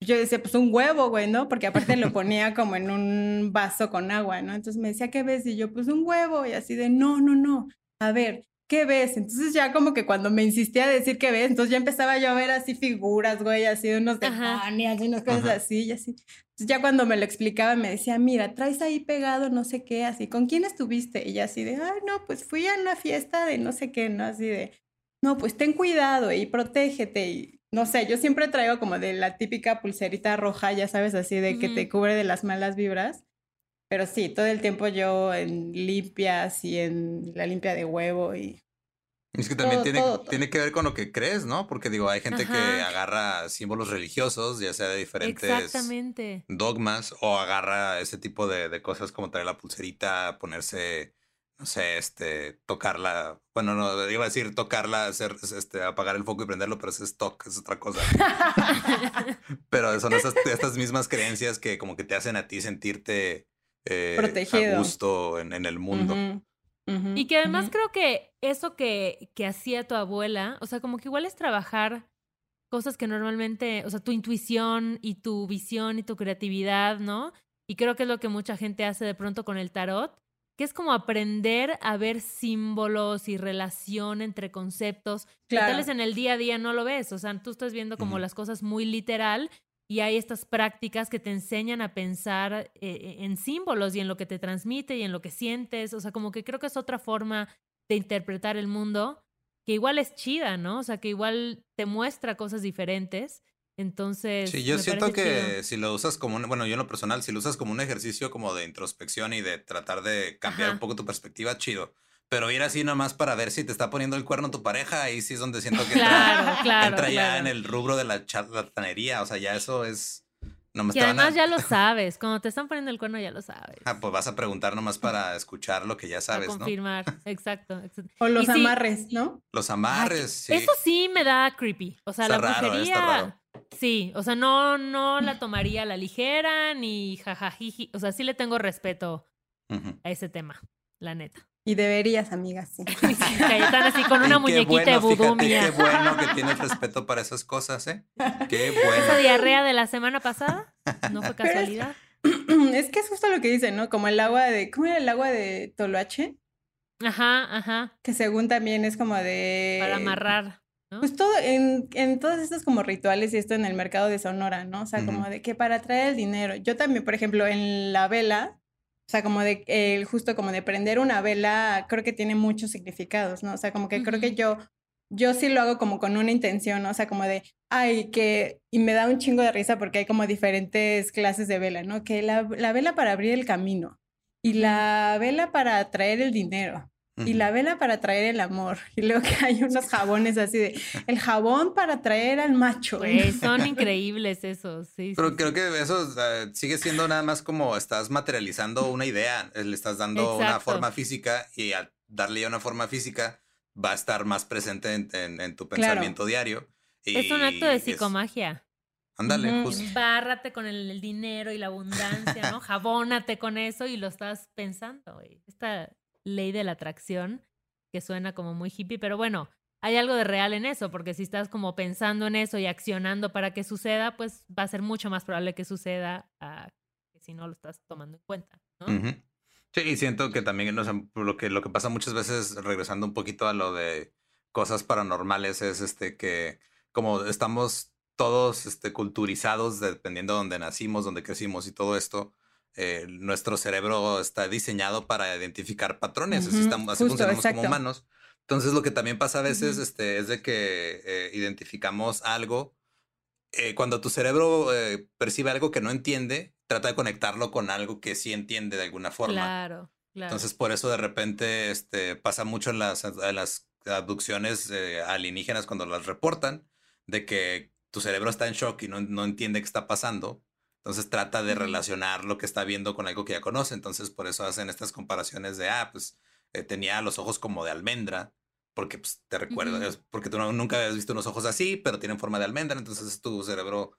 yo decía, pues un huevo, güey, ¿no? Porque aparte lo ponía como en un vaso con agua, ¿no? Entonces me decía, ¿qué ves? Y yo, pues un huevo. Y así de, no, no, no. A ver, ¿qué ves? Entonces ya como que cuando me insistía a decir qué ves, entonces ya empezaba yo a ver así figuras, güey, así de unos demonios y unas cosas Ajá. así y así. Entonces ya cuando me lo explicaba me decía, mira, traes ahí pegado no sé qué, así, ¿con quién estuviste? Y ya así de, ay, no, pues fui a una fiesta de no sé qué, ¿no? Así de, no, pues ten cuidado y protégete y no sé, yo siempre traigo como de la típica pulserita roja, ya sabes, así de que te cubre de las malas vibras. Pero sí, todo el tiempo yo en limpias y en la limpia de huevo y Es que también Todo, tiene, todo, todo. tiene que ver con lo que crees, ¿no? Porque digo, hay gente que agarra símbolos religiosos, ya sea de diferentes Exactamente. dogmas, o agarra ese tipo de, de cosas como traer la pulserita, ponerse, no sé, este, tocarla, bueno, no, iba a decir tocarla, hacer, este, apagar el foco y prenderlo, pero ese es toque, es otra cosa. pero son estas, estas mismas creencias que como que te hacen a ti sentirte eh, Protegido. a gusto en, en el mundo. Y que además creo que eso que, que hacía tu abuela, o sea, como que igual es trabajar cosas que normalmente, o sea, tu intuición y tu visión y tu creatividad, ¿no? Y creo que es lo que mucha gente hace de pronto con el tarot, que es como aprender a ver símbolos y relación entre conceptos que tal vez en el día a día no lo ves, o sea, tú estás viendo como las cosas muy literal y hay estas prácticas que te enseñan a pensar eh, en símbolos y en lo que te transmite y en lo que sientes. O sea, como que creo que es otra forma de interpretar el mundo que igual es chida, ¿no? O sea, que igual te muestra cosas diferentes. Entonces. Sí, yo siento que chido. si lo usas como un, bueno, yo en lo personal, si lo usas como un ejercicio como de introspección y de tratar de cambiar Ajá. un poco tu perspectiva, chido. Pero ir así nomás para ver si te está poniendo el cuerno tu pareja, ahí sí es donde siento que entra, Claro, claro. entra ya claro. en el rubro de la charlatanería. O sea, ya eso es. Y te van a- además ya lo sabes. Cuando te están poniendo el cuerno ya lo sabes. Ah, pues vas a preguntar nomás para escuchar lo que ya Para sabes, ¿no? confirmar. Exacto. exacto. O los Y sí, amarres, ¿no? Los amarres, sí. Eso sí me da creepy. O sea, Está la raro, brujería. está raro. Sí, o sea, no, no la tomaría a la ligera ni jajajiji. O sea, sí le tengo respeto a ese tema, la neta. Y deberías, amigas, sí. Cayetana así con una Y muñequita de bueno, vudú fíjate, mía. Qué bueno que tienes respeto para esas cosas, ¿eh? Qué Esa bueno. diarrea de la semana pasada no fue es- casualidad. es que es justo lo que dicen, ¿no? Como el agua de, ¿cómo era el agua de Toloache? Ajá, ajá. Que según también es como de... Para amarrar. ¿no? Pues todo, en, en todos estos como rituales y esto en el mercado de Sonora, ¿no? O sea, como de que para traer el dinero. Yo también, por ejemplo, en la vela, o sea, como de, el justo como de prender una vela, creo que tiene muchos significados, ¿no? O sea, como que creo que yo, yo sí lo hago como con una intención, ¿no? O sea, como de, ay, que, y me da un chingo de risa porque hay como diferentes clases de vela, ¿no? Que la, la vela para abrir el camino y la vela para traer el dinero. Y la vela para traer el amor. Y luego que hay unos jabones así de el jabón para traer al macho. Son increíbles esos. Sí, Pero sí. creo que eso sigue siendo nada más como estás materializando una idea, le estás dando una forma física y al darle ya una forma física va a estar más presente en, en- en tu Claro. pensamiento diario. Es un acto de psicomagia. Ándale, justo. Embárrate con el, el dinero y la abundancia, ¿no? Jabónate con eso y lo estás pensando, güey. Ley de la atracción que suena como muy hippie, pero bueno, hay algo de real en eso, porque si estás como pensando en eso y accionando para que suceda, pues va a ser mucho más probable que suceda que si no lo estás tomando en cuenta, ¿no? Sí, y siento que también o sea, lo, que, lo que pasa muchas veces, regresando un poquito a lo de cosas paranormales, es este que como estamos todos este, culturizados dependiendo de donde nacimos, donde crecimos y todo esto, eh, nuestro cerebro está diseñado para identificar patrones, así, estamos, así justo, funcionamos como humanos. Entonces lo que también pasa a veces este, es de que eh, identificamos algo eh, cuando tu cerebro percibe algo que no entiende, trata de conectarlo con algo que sí entiende de alguna forma. Claro, claro. Entonces, por eso de repente este, pasa mucho en las, en las abducciones alienígenas cuando las reportan, de que tu cerebro está en shock y no, no entiende qué está pasando. Entonces trata de relacionar lo que está viendo con algo que ya conoce. Entonces, por eso hacen estas comparaciones de, ah, pues eh, tenía los ojos como de almendra, porque pues, te recuerda, es porque tú no- nunca habías visto unos ojos así, pero tienen forma de almendra. Entonces, es tu cerebro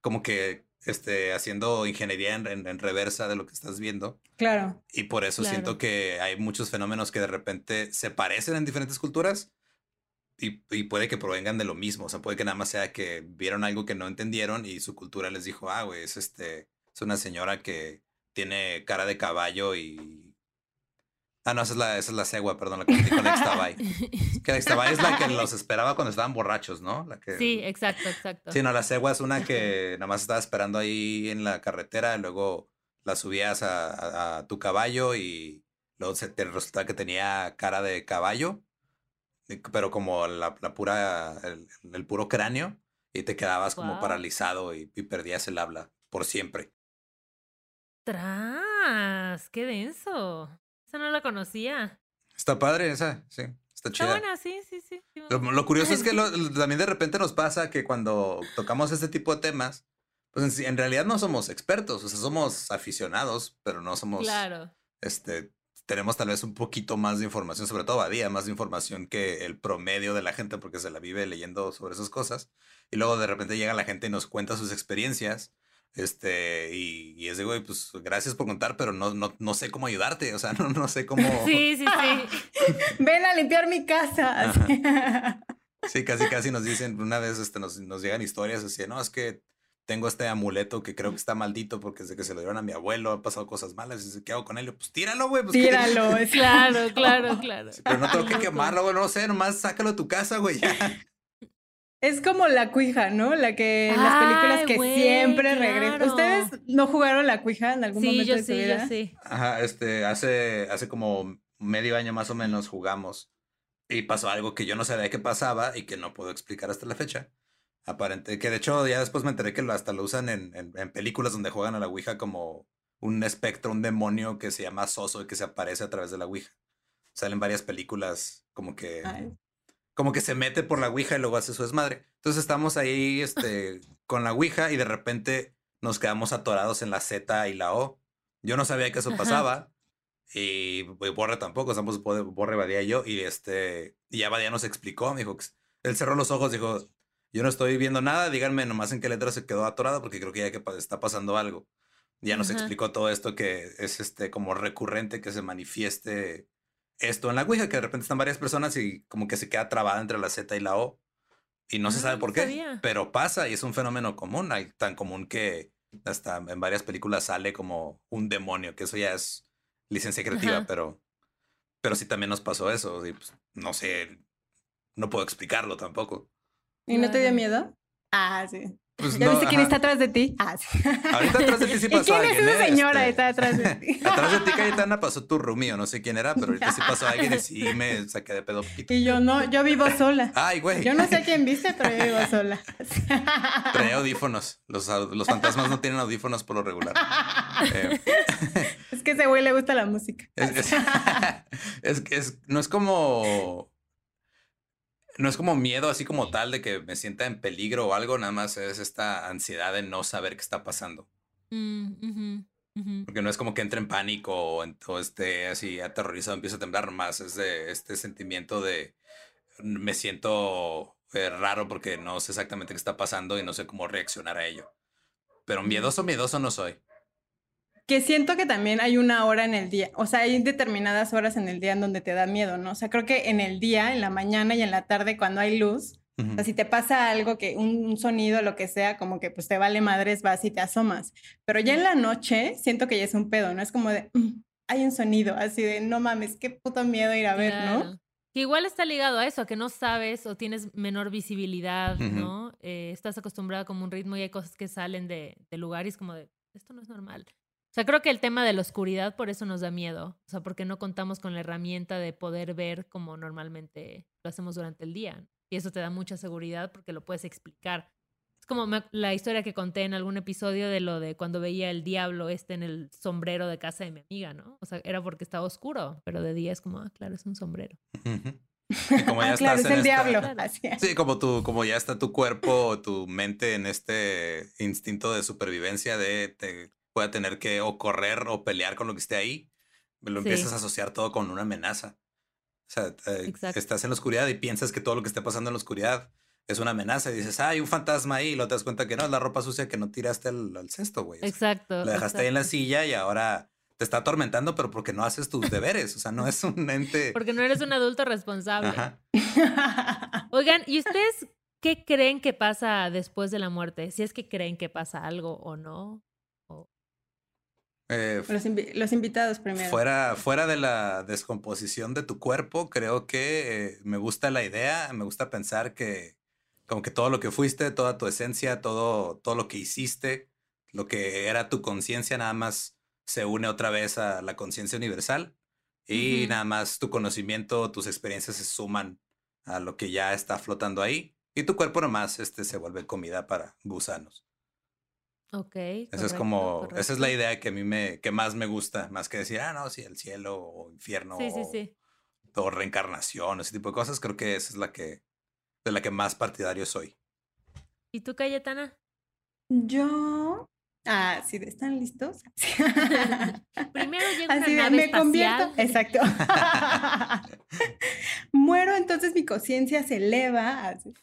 como que este, haciendo ingeniería en, en- en reversa de lo que estás viendo. Claro. Y por eso siento que hay muchos fenómenos que de repente se parecen en diferentes culturas y, y puede que provengan de lo mismo. O sea, puede que nada más sea que vieron algo que no entendieron y su cultura les dijo, ah, güey, es este, es una señora que tiene cara de caballo y. Ah, no, esa es la, esa es la cegua, perdón, la que con la Extabay. Que la Extabay es la que los esperaba cuando estaban borrachos, ¿no? La que, Sí, exacto, exacto. Sí, no, la cegua es una que nada más estaba esperando ahí en la carretera, y luego la subías a, a- a tu caballo y luego se te resulta que tenía cara de caballo, pero como la, la pura, el, el puro cráneo, y te quedabas como paralizado y, y perdías el habla por siempre. ¡Tras! ¡Qué denso! Esa no la conocía. Está padre esa, sí, está Está chida. buena, sí, sí, sí. Lo, curioso es que lo- también de repente nos pasa que cuando tocamos este tipo de temas, pues en, en realidad no somos expertos, o sea, somos aficionados, pero no somos Claro. este, tenemos tal vez un poquito más de información, sobre todo Badía, más de información que el promedio de la gente porque se la vive leyendo sobre esas cosas. Y luego de repente llega la gente y nos cuenta sus experiencias. Este, y, y es de, güey, pues gracias por contar, pero no, no, no sé cómo ayudarte, o sea, no, no sé cómo... Sí, sí, sí. Ven a limpiar mi casa. Sí, casi, casi nos dicen, una vez este, nos, nos llegan historias así, no, es que tengo este amuleto que creo que está maldito porque desde que se lo dieron a mi abuelo han pasado cosas malas. Y dice, ¿qué hago con él? Pues tíralo, güey. Pues, ¿qué? Tíralo, es Claro, claro, claro. Pero no tengo que quemarlo, güey. No sé, nomás sácalo a tu casa, güey. Es como la cuija, ¿no? La que en las películas Ay, que siempre regresa. claro. ¿Ustedes no jugaron la cuija en algún Sí, momento yo de su sí, vida? yo sí. Ajá, este, hace, hace como medio año más o menos jugamos y pasó algo que yo no sabía que pasaba y que no puedo explicar hasta la fecha. Aparente, que de hecho ya después me enteré que hasta lo usan en, en, en películas donde juegan a la Ouija como un espectro, un demonio que se llama Soso y que se aparece a través de la Ouija. Salen varias películas como que Ay. como que se mete por la Ouija y luego hace su desmadre. Entonces estamos ahí este, con la Ouija y de repente nos quedamos atorados en la Z y la O. Yo no sabía que eso Ajá. pasaba. Y pues, Borre tampoco, estamos Borre, Borre, Badía y yo. Y este, y ya Badía nos explicó, me dijo, él cerró los ojos, dijo, yo no estoy viendo nada, díganme nomás en qué letra se quedó atorado porque creo que ya que está pasando algo. Ya nos Ajá. explicó todo esto que es este como recurrente que se manifieste esto en la Ouija, que de repente están varias personas y como que se queda trabada entre la Z y la O. Y no se sabe no por qué, sabía. pero pasa y es un fenómeno común, tan común que hasta en varias películas sale como un demonio, que eso ya es licencia creativa, Ajá. pero pero sí también nos pasó eso, y pues, no sé, no puedo explicarlo tampoco. ¿Y no te dio miedo? Ah, sí. Pues ¿Ya no, viste quién ajá. está atrás de ti? Ah, sí. Ahorita atrás de ti sí ¿Y pasó quién es alguien, esa ¿eh? señora Este, está atrás de ti? Atrás de ti, Cayetana, pasó tu roomie, o no sé quién era, pero ahorita sí pasó alguien y sí me saqué de pedo. poquito. Y yo no, yo vivo sola. Ay, güey. Yo no sé a quién viste, pero yo vivo sola. Trae audífonos. Los, los fantasmas no tienen audífonos por lo regular. Eh, Es que a ese güey le gusta la música. es, es- es que es- no es como. No es como miedo así como tal de que me sienta en peligro o algo, nada más es esta ansiedad de no saber qué está pasando. Mm. Porque no es como que entre en pánico o, esté así aterrorizado, empieza a temblar más. Es de este sentimiento de me siento eh, raro porque no sé exactamente qué está pasando y no sé cómo reaccionar a ello. Pero miedoso, miedoso no soy. Que siento que también hay una hora en el día, o sea, hay determinadas horas en el día en donde te da miedo, ¿no? O sea, creo que en el día, en la mañana y en la tarde, cuando hay luz, o sea, si te pasa algo, que un, un sonido, lo que sea, como que pues te vale madres, vas y te asomas. Pero ya en la noche, siento que ya es un pedo, ¿no? Es como de, "Mm, hay un sonido, así de, no mames, qué puto miedo ir a ver, ¿no? Que igual está ligado a eso, a que no sabes o tienes menor visibilidad. ¿no? Eh, estás acostumbrado como un ritmo y hay cosas que salen de, de lugar y es como de, esto no es normal. O sea, creo que el tema de la oscuridad por eso nos da miedo. O sea, porque no contamos con la herramienta de poder ver como normalmente lo hacemos durante el día. Y eso te da mucha seguridad porque lo puedes explicar. Es como me- la historia que conté en algún episodio de lo de cuando veía el diablo este en el sombrero de casa de mi amiga, ¿no? O sea, era porque estaba oscuro, pero de día es como, ah, claro, es un sombrero. Y como ya Ah, claro, estás es el esta- diablo. Sí, como tu, como ya está tu cuerpo, tu mente en este instinto de supervivencia de te pueda tener que o correr o pelear con lo que esté ahí, lo Sí. empiezas a asociar todo con una amenaza. O sea, eh, estás en la oscuridad y piensas que todo lo que esté pasando en la oscuridad es una amenaza y dices, ah, hay un fantasma ahí, y luego te das cuenta que no, es la ropa sucia que no tiraste al, al cesto, güey. O sea, Exacto. la dejaste ahí en la silla y ahora te está atormentando, pero porque no haces tus deberes. O sea, no es un ente. Porque no eres un adulto responsable. Ajá. Oigan, ¿y ustedes qué creen que pasa después de la muerte? Si es que creen que pasa algo o no. Eh, Los, invi- los invitados primero. Fuera, fuera de la descomposición de tu cuerpo, creo que eh, me gusta la idea, me gusta pensar que como que todo lo que fuiste, toda tu esencia, todo, todo lo que hiciste, lo que era tu conciencia, nada más se une otra vez a la conciencia universal y Ujú. nada más tu conocimiento, tus experiencias se suman a lo que ya está flotando ahí y tu cuerpo nomás este, se vuelve comida para gusanos. Ok. Eso es correcto, como, esa es la idea que a mí me, que más me gusta, más que decir, ah, no, sí, el cielo o infierno Sí, sí, o, sí. o reencarnación, ese tipo de cosas, creo que esa es la que, de la que más partidario soy. ¿Y tú, Cayetana? Yo, Ah, sí, ¿están listos? Primero llega Así una de, nave me espacial. convierto. Exacto. Muero, entonces mi conciencia se eleva. así.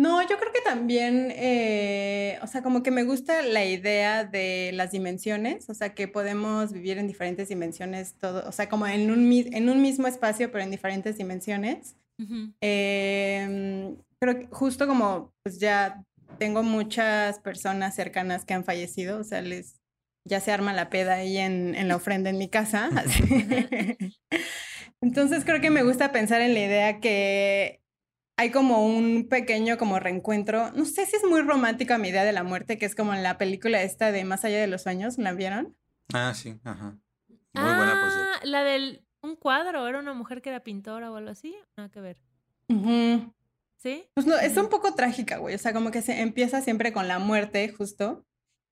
No, yo creo que también, eh, o sea, como que me gusta la idea de las dimensiones, o sea, que podemos vivir en diferentes dimensiones, todo, o sea, como en un, en un mismo espacio, pero en diferentes dimensiones. Ujú. Em, creo que justo como pues ya tengo muchas personas cercanas que han fallecido, o sea, les ya se arma la peda ahí en, en la ofrenda en mi casa. así. Entonces creo que me gusta pensar en la idea que hay como un pequeño como reencuentro. No sé si es muy romántica mi idea de la muerte, que es como en la película esta de Más allá de los sueños, ¿la vieron? Ah, sí, ajá. Muy buena, por. Ah, la del un cuadro, era una mujer que era pintora o algo así, nada que ver. Ujú. ¿Sí? Pues no, es un poco trágica, güey. O sea, como que se empieza siempre con la muerte, justo.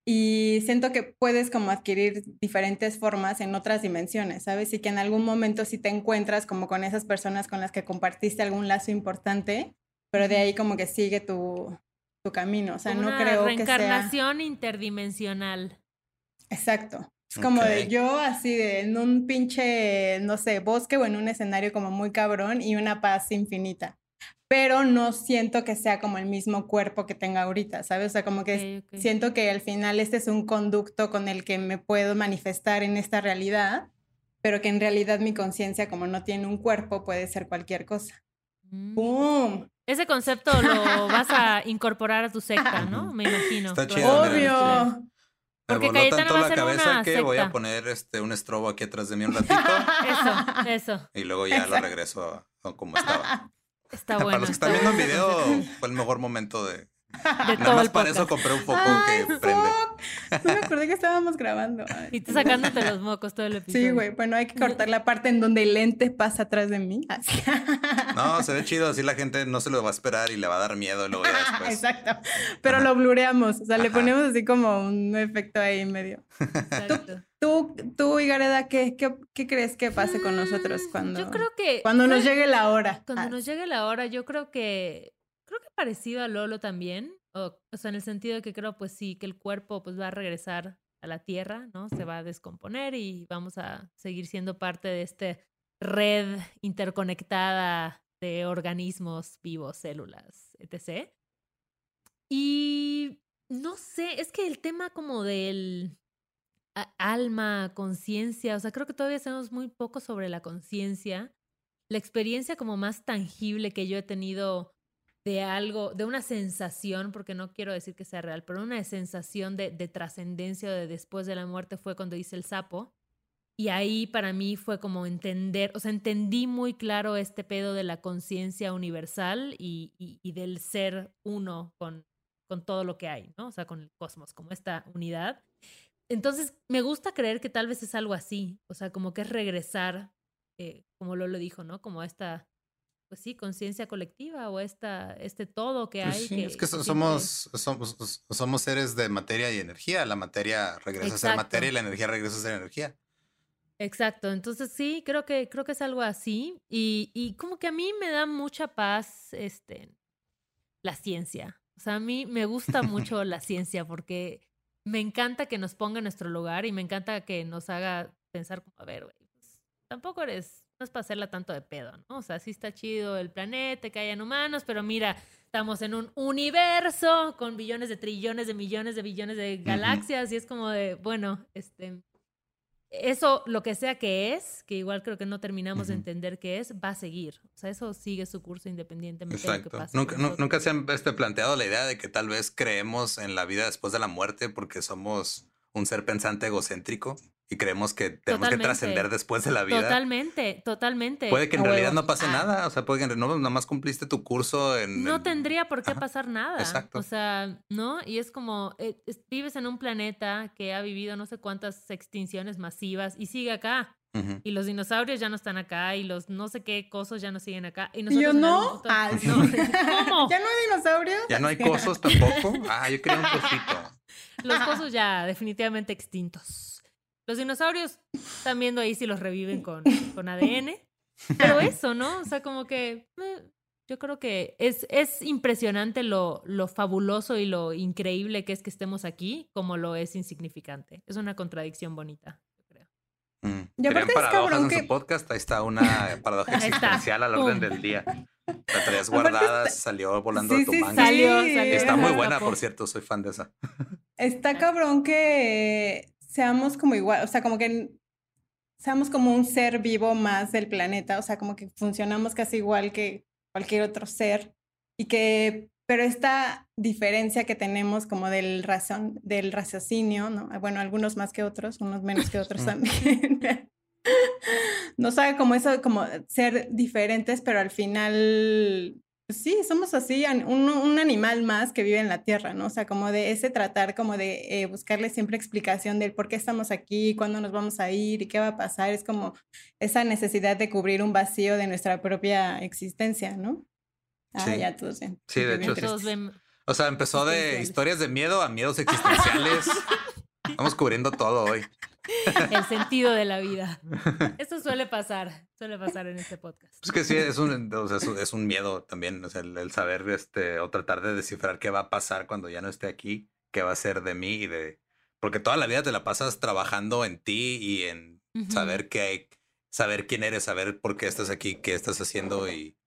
Y siento que puedes como adquirir diferentes formas en otras dimensiones, ¿sabes? Y que en algún momento sí te encuentras como con esas personas con las que compartiste algún lazo importante, pero de ahí como que sigue tu, tu camino. O sea, no creo que sea... reencarnación interdimensional. Exacto. Es como de yo así de en un pinche, no sé, bosque o en un escenario como muy cabrón y una paz infinita. Pero no siento que sea como el mismo cuerpo que tenga ahorita, ¿sabes? O sea, como que Ok, ok. siento que al final este es un conducto con el que me puedo manifestar en esta realidad, pero que en realidad mi conciencia como no tiene un cuerpo puede ser cualquier cosa. Mm. ¡Pum! Ese concepto lo vas a incorporar a tu secta, ¿no? Me imagino. Está chido. ¡Obvio! Me Porque voló Cayetana tanto va a la cabeza que voy a secta. poner este un estrobo aquí atrás de mí un ratito Eso, eso. y luego ya lo Exacto. regreso a, a como estaba. Está para bueno. los que están está viendo el video, fue el mejor momento de. de Nada todo más el para eso compré un foco ¡Ay, que prende. fuck! No me acordé que estábamos grabando. Ay. Y tú sacándote los mocos todo el episodio. Sí, güey. Bueno, hay que cortar la parte en donde el lente pasa atrás de mí. Así. No, se ve chido, así la gente no se lo va a esperar y le va a dar miedo y luego ya después. Exacto. Pero lo blureamos. O sea, le ponemos así como un efecto ahí en medio. Exacto. Tú, tú Igareda, ¿qué, qué, qué crees que pase con nosotros Mm, cuando, Yo creo que. cuando nos llegue la hora? Cuando Ah, nos llegue la hora, yo creo que. Creo que parecido a Lolo también. O, o sea, en el sentido de que creo, pues sí, que el cuerpo pues va a regresar a la tierra, ¿no? Se va a descomponer y vamos a seguir siendo parte de esta red interconectada de organismos vivos, células, etc. Y no sé, es que el tema como del alma, conciencia, o sea, creo que todavía sabemos muy poco sobre la conciencia. La experiencia como más tangible que yo he tenido de algo, de una sensación, porque no quiero decir que sea real, pero una sensación de, de trascendencia de después de la muerte fue cuando hice el sapo. Y ahí para mí fue como entender, o sea, entendí muy claro este pedo de la conciencia universal y, y- y del ser uno con, con todo lo que hay, ¿no? O sea, con el cosmos, como esta unidad. Entonces, me gusta creer que tal vez es algo así, o sea, como que es regresar, eh, como Lolo dijo, ¿no? Como a esta, pues sí, conciencia colectiva o esta, este todo que Pues hay. sí, es que so- siempre- somos, somos, somos seres de materia y energía. La materia regresa a ser materia y la energía regresa a ser energía. Exacto, entonces sí, creo que, creo que es algo así. Y, y como que a mí me da mucha paz este, la ciencia. O sea, a mí me gusta mucho la ciencia porque me encanta que nos ponga en nuestro lugar y me encanta que nos haga pensar como, a ver, güey, pues, tampoco eres, no es para hacerla tanto de pedo, ¿no? O sea, sí está chido el planeta, que hayan humanos, pero mira, estamos en un universo con billones de trillones de millones de billones de galaxias y es como de, bueno, este, eso, lo que sea que es, que igual creo que no terminamos de entender qué es, va a seguir. O sea, eso sigue su curso independientemente de lo que pase. Nunca, nunca se han este, planteado la idea de que tal vez creemos en la vida después de la muerte porque somos un ser pensante egocéntrico y creemos que tenemos Totalmente. que trascender después de la vida. Totalmente, totalmente. Puede que en realidad no pase Ah. nada, o sea, puede que no, nada más cumpliste tu curso en... No en- tendría por qué Ajá, pasar nada. exacto. O sea, ¿no? Y es como, eh, es- vives en un planeta que ha vivido no sé cuántas extinciones masivas y sigue acá. Y los dinosaurios ya no están acá y los no sé qué cosas ya no siguen acá. Y ¿Y nosotros yo no. Ah. No, ¿Cómo? ¿Ya no hay dinosaurios? Ya no hay cosos tampoco. Ah, yo quería un cosito. Los cosos ya definitivamente extintos. Los dinosaurios están viendo ahí si los reviven con, con ADN. Pero eso, ¿no? O sea, como que... eh, Yo creo que es, es impresionante lo, lo fabuloso y lo increíble que es que estemos aquí, como lo es insignificante. Es una contradicción bonita, yo creo. Mm. Y aparte es cabrón en que... su podcast, ahí está una paradoja existencial al orden del día. La traías guardada, salió volando a tu sí, manga. Salió, salió, está muy buena, por cierto, soy fan de esa. Está cabrón que seamos como igual, o sea, como que seamos como un ser vivo más del planeta, o sea, como que funcionamos casi igual que cualquier otro ser y que, pero esta diferencia que tenemos como del razón, del raciocinio, ¿no? Bueno, algunos más que otros, unos menos que otros también. Nos hace como eso, como ser diferentes, pero al final sí, somos así, un, un, animal más que vive en la tierra, ¿no? O sea, como de ese tratar, como de eh, buscarle siempre explicación del por qué estamos aquí, cuándo nos vamos a ir y qué va a pasar, es como esa necesidad de cubrir un vacío de nuestra propia existencia, ¿no? Ah, sí. ya todos ven. Sí, de hecho. Todos O sea, empezó de historias de miedo a miedos existenciales. Estamos cubriendo todo hoy. El sentido de la vida. Esto suele pasar, suele pasar en este podcast. Es que sí, es un, es un miedo también, o sea, el, saber este, o tratar de descifrar qué va a pasar cuando ya no esté aquí, qué va a ser de mí y de... Porque toda la vida te la pasas trabajando en ti y en saber qué, saber quién eres, saber por qué estás aquí, qué estás haciendo y,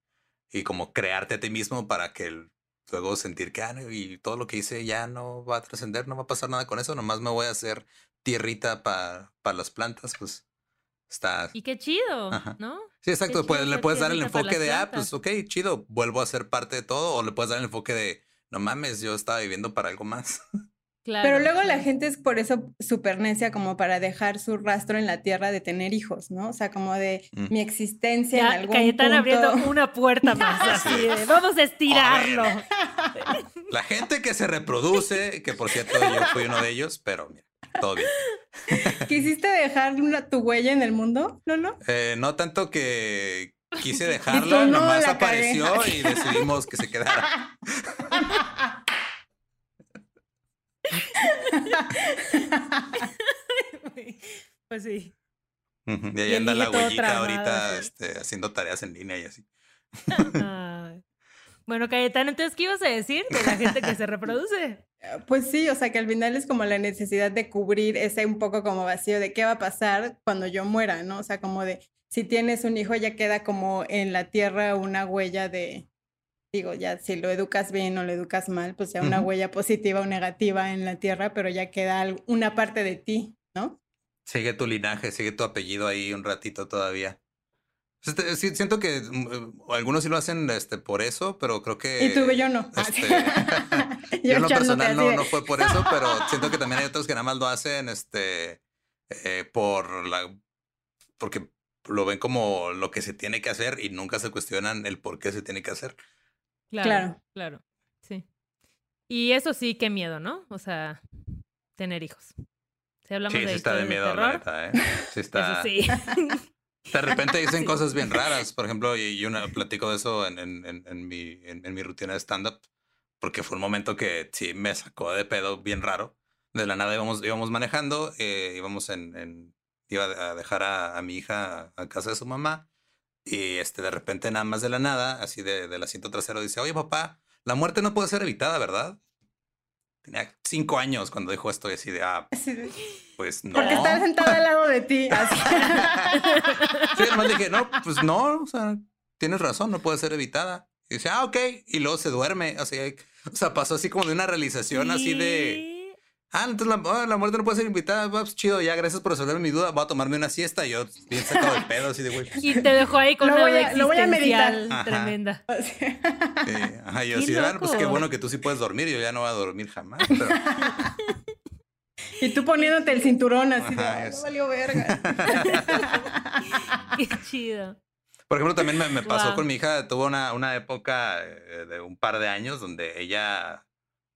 y como crearte a ti mismo para que luego sentir que ah, y todo lo que hice ya no va a trascender, no va a pasar nada con eso, nomás me voy a hacer tierrita para las plantas, pues está. Y qué chido, ¿no? Sí, exacto. Pues, le puedes dar el enfoque de, ah, pues ok, chido, vuelvo a ser parte de todo, o le puedes dar el enfoque de, no mames, yo estaba viviendo para algo más. Pero luego la gente es por eso súper necia como para dejar su rastro en la tierra de tener hijos, ¿no? O sea, como de mm. mi existencia en algún Cayetana abriendo una puerta más así de, vamos a estirarlo. La gente que se reproduce, que por cierto yo fui uno de ellos, pero mira, todo bien. ¿Quisiste dejar tu huella en el mundo, no? Eh, no tanto que quise dejarla, nomás apareció y decidimos que se quedara. pues sí. Y ahí anda la huellita ahorita este, haciendo tareas en línea y así. Bueno, Cayetano, entonces, ¿qué ibas a decir de la gente que se reproduce? Pues sí, o sea que al final es como la necesidad de cubrir ese un poco como vacío de qué va a pasar cuando yo muera, ¿no? O sea, como de si tienes un hijo ya queda como en la tierra una huella de, digo, ya si lo educas bien o lo educas mal, pues ya una huella positiva o negativa en la tierra, pero ya queda una parte de ti, ¿no? Sigue tu linaje, sigue tu apellido ahí un ratito todavía. Este, siento que mm, eh, algunos sí lo hacen este, por eso, pero creo que. Y tú, yo no. Este, yo, en lo personal no, no, fue por eso, pero siento que también hay otros que nada más lo hacen este, eh, por la. porque lo ven como lo que se tiene que hacer y nunca se cuestionan el por qué se tiene que hacer. Claro, claro, sí. Y eso sí, qué miedo, ¿no? O sea, tener hijos. Si hablamos sí, de sí está de miedo, la neta, ¿eh? Sí está. Eso sí. De repente dicen cosas bien raras. Por ejemplo, y yo platico de eso en, en, en, mi, en, mi rutina de stand-up, porque fue un momento que sí me sacó de pedo bien raro. De la nada íbamos, íbamos manejando, eh, íbamos en, iba a dejar a, a, mi hija a casa de su mamá y este, de repente, nada más de la nada, así de, del asiento trasero, dice, oye papá, la muerte no puede ser evitada, ¿verdad? Tenía cinco años cuando dijo esto y así de, ah, pues no. Porque estaba sentado al lado de ti. Así. sí, además dije, no, pues no, o sea, tienes razón, no puede ser evitada. Y dice, ah, ok. Y luego se duerme. Así, o sea, pasó así como de una realización así de Ah, entonces la, oh, la, muerte no puede ser invitada. Pues chido, ya, gracias por resolver mi duda. Voy a tomarme una siesta. Y yo bien sacado de pedo, así de güey. Y te dejó ahí con una voy lo voy a meditar. tremenda. Sí. Ajá, yo sí, ah, pues qué bueno que tú sí puedes dormir. Yo ya no voy a dormir jamás. Pero... y tú poniéndote el cinturón así. Ajá, no valió verga. qué chido. Por ejemplo, también me, me pasó con mi hija. Tuvo una, una época eh, de un par de años donde ella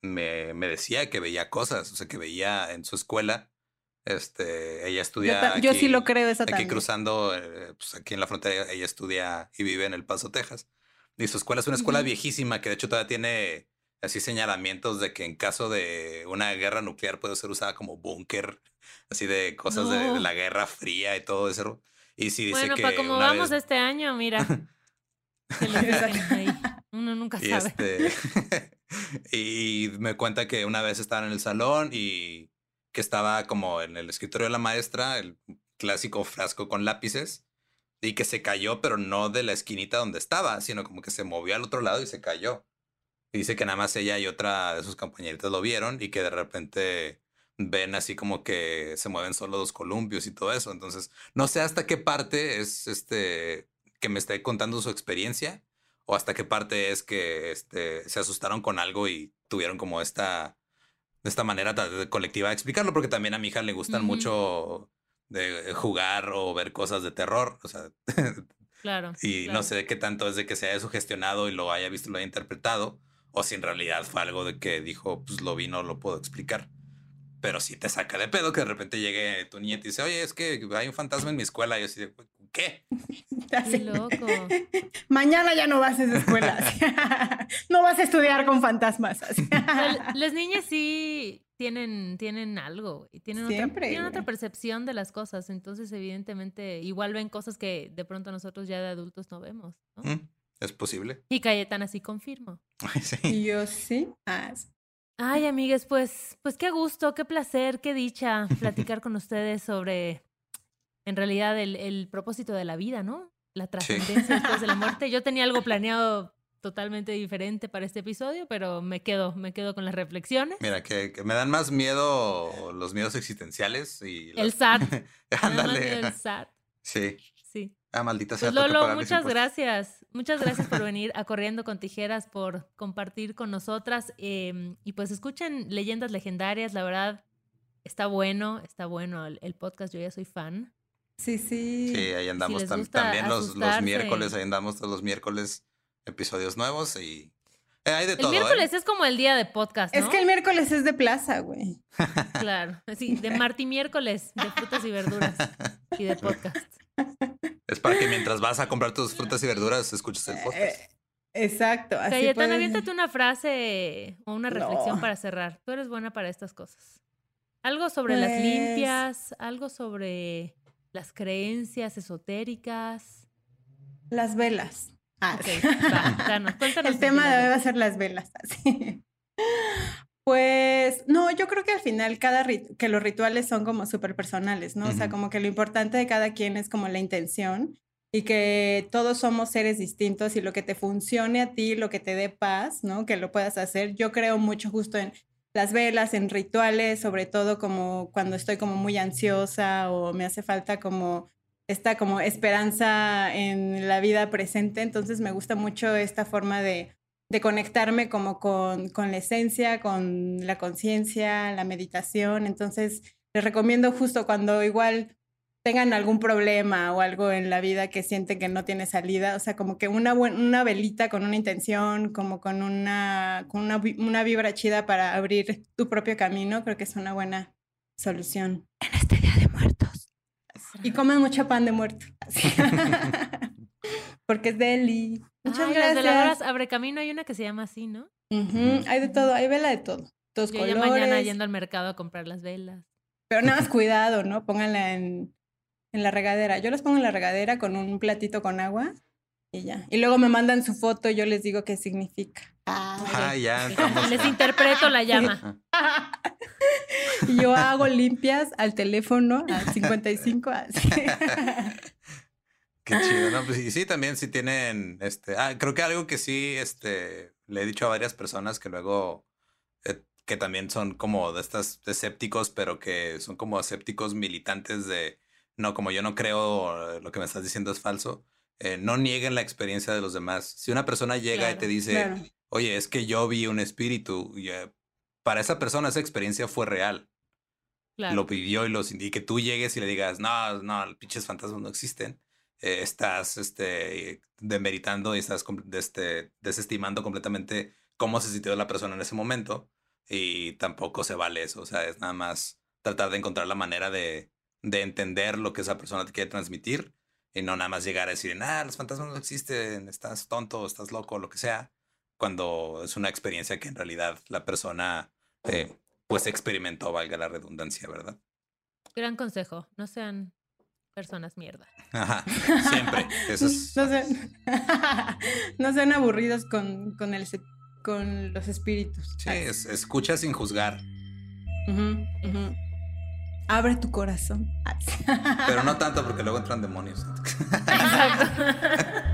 me, me, decía que veía cosas, o sea, que veía en su escuela. Este, ella estudia. Yo, sí lo creo, esa Aquí cruzando, eh, pues aquí en la frontera, ella estudia y vive en El Paso, Texas. Y su escuela es una escuela viejísima que de hecho todavía tiene así señalamientos de que en caso de una guerra nuclear puede ser usada como búnker, así de cosas de, la Guerra Fría y todo eso. Y sí dice bueno, para como vamos este año, mira. Uno nunca y sabe. Este, y me cuenta que una vez estaban en el salón y que estaba como en el escritorio de la maestra, el clásico frasco con lápices, y que se cayó, pero no de la esquinita donde estaba, sino como que se movió al otro lado y se cayó. Y dice que nada más ella y otra de sus compañeritas lo vieron y que de repente ven así como que se mueven solo los columpios y todo eso. Entonces, no sé hasta qué parte es este que me esté contando su experiencia o hasta qué parte es que este, se asustaron con algo y tuvieron como esta, esta manera colectiva de explicarlo, porque también a mi hija le gustan mucho de jugar o ver cosas de terror, o sea, claro. y no sé qué tanto es de que se haya sugestionado y lo haya visto, lo haya interpretado, o si en realidad fue algo de que dijo, pues lo vi, no lo puedo explicar. Pero si te saca de pedo que de repente llegue tu niña y te dice, oye, es que hay un fantasma en mi escuela. Y yo así de, ¿qué? Qué loco. Mañana ya no vas a esa escuela. no vas a estudiar con fantasmas. Las niñas sí tienen, tienen algo y tienen, otra, tienen otra percepción de las cosas. Entonces, evidentemente, igual ven cosas que de pronto nosotros ya de adultos no vemos. ¿no? Mm, es posible. Y Cayetana sí confirmo. Sí. Yo sí. Ah, Ay, amigues, pues, pues qué gusto, qué placer, qué dicha platicar con ustedes sobre, en realidad, el, el propósito de la vida, ¿no? La trascendencia después de la muerte. Yo tenía algo planeado totalmente diferente para este episodio, pero me quedo, me quedo con las reflexiones. Mira, que, que me dan más miedo los miedos existenciales y... El SAT. Ándale. el SAT. Sí. Sí. Ah, maldita sea. Pues Lolo, muchas gracias. Muchas gracias por venir a Corriendo con Tijeras, por compartir con nosotras. Eh, y pues escuchen Leyendas Legendarias, la verdad, está bueno, está bueno el, el podcast, yo ya soy fan. Sí, sí. Sí, ahí andamos Si tam también los, los miércoles, ahí andamos todos los miércoles, episodios nuevos y eh, hay de El todo. miércoles ¿eh? es como el día de podcast, ¿no? Es que el miércoles es de plaza, güey. Claro, sí, de Martí miércoles, de frutas y verduras y de podcast. Es para que mientras vas a comprar tus frutas y verduras escuches el podcast. Eh, exacto. Así Cayetana, puedes- aviéntate una frase o una reflexión No. para cerrar. Tú eres buena para estas cosas. Algo sobre las Pues- limpias, algo sobre las creencias esotéricas. Las velas. Ah, Ok, sí. va, danos, El tema de hoy va a ser las velas. así. Pues no, yo creo que al final cada rit- que los rituales son como súper personales, ¿no? O sea, como que lo importante de cada quien es como la intención y que todos somos seres distintos y lo que te funcione a ti, lo que te dé paz, ¿no? Que lo puedas hacer. Yo creo mucho justo en las velas, en rituales, sobre todo como cuando estoy como muy ansiosa o me hace falta como esta como esperanza en la vida presente. Entonces me gusta mucho esta forma de, de conectarme como con, con la esencia, con la conciencia, la meditación. Entonces les recomiendo justo cuando igual tengan algún problema o algo en la vida que sienten que no tiene salida, o sea, como que una, buen- una velita con una intención, como con una, con una, una vibra chida para abrir tu propio camino, creo que es una buena solución. En este Día de Muertos. Y comen mucho pan de muerto. Porque es deli. Muchas Ay, las gracias. veladoras Abre Camino hay una que se llama así, ¿no? Hay de todo, hay vela de todo. Dos Yo ya colores. mañana yendo al mercado a comprar las velas. Pero nada más cuidado, ¿no? Pónganla en, en la regadera. Yo las pongo en la regadera con un platito con agua y ya. Y luego me mandan su foto y yo les digo qué significa. Ah, ya. estamos- Les interpreto la llama. Y yo hago limpias al teléfono al 55. así. Qué chido, ¿no? Pues, y sí, también sí tienen, este, ah, creo que algo que sí, este, le he dicho a varias personas que luego, eh, que también son como de estas escépticos, pero que son como escépticos militantes de, no, como yo no creo, eh, lo que me estás diciendo es falso, eh, no nieguen la experiencia de los demás. Si una persona llega y te dice, claro. oye, es que yo vi un espíritu, y, eh, para esa persona esa experiencia fue real Claro. lo pidió y, los, y que tú llegues y le digas, no, no, pinches fantasmas no existen, eh, estás este, demeritando y estás este, desestimando completamente cómo se sintió la persona en ese momento y tampoco se vale eso, o sea, es nada más tratar de encontrar la manera de, de entender lo que esa persona te quiere transmitir y no nada más llegar a decir, ah, los fantasmas no existen, estás tonto, estás loco, lo que sea, cuando es una experiencia que en realidad la persona eh, pues experimentó, valga la redundancia, ¿verdad? Gran consejo. No sean, personas mierda. Ajá, siempre. Eso es... No sean, no sean aburridos con, con, el, con los espíritus. Sí, es- escucha sin juzgar, Ujú, ujú. Abre tu corazón. Pero no tanto porque luego entran demonios. Sonoro.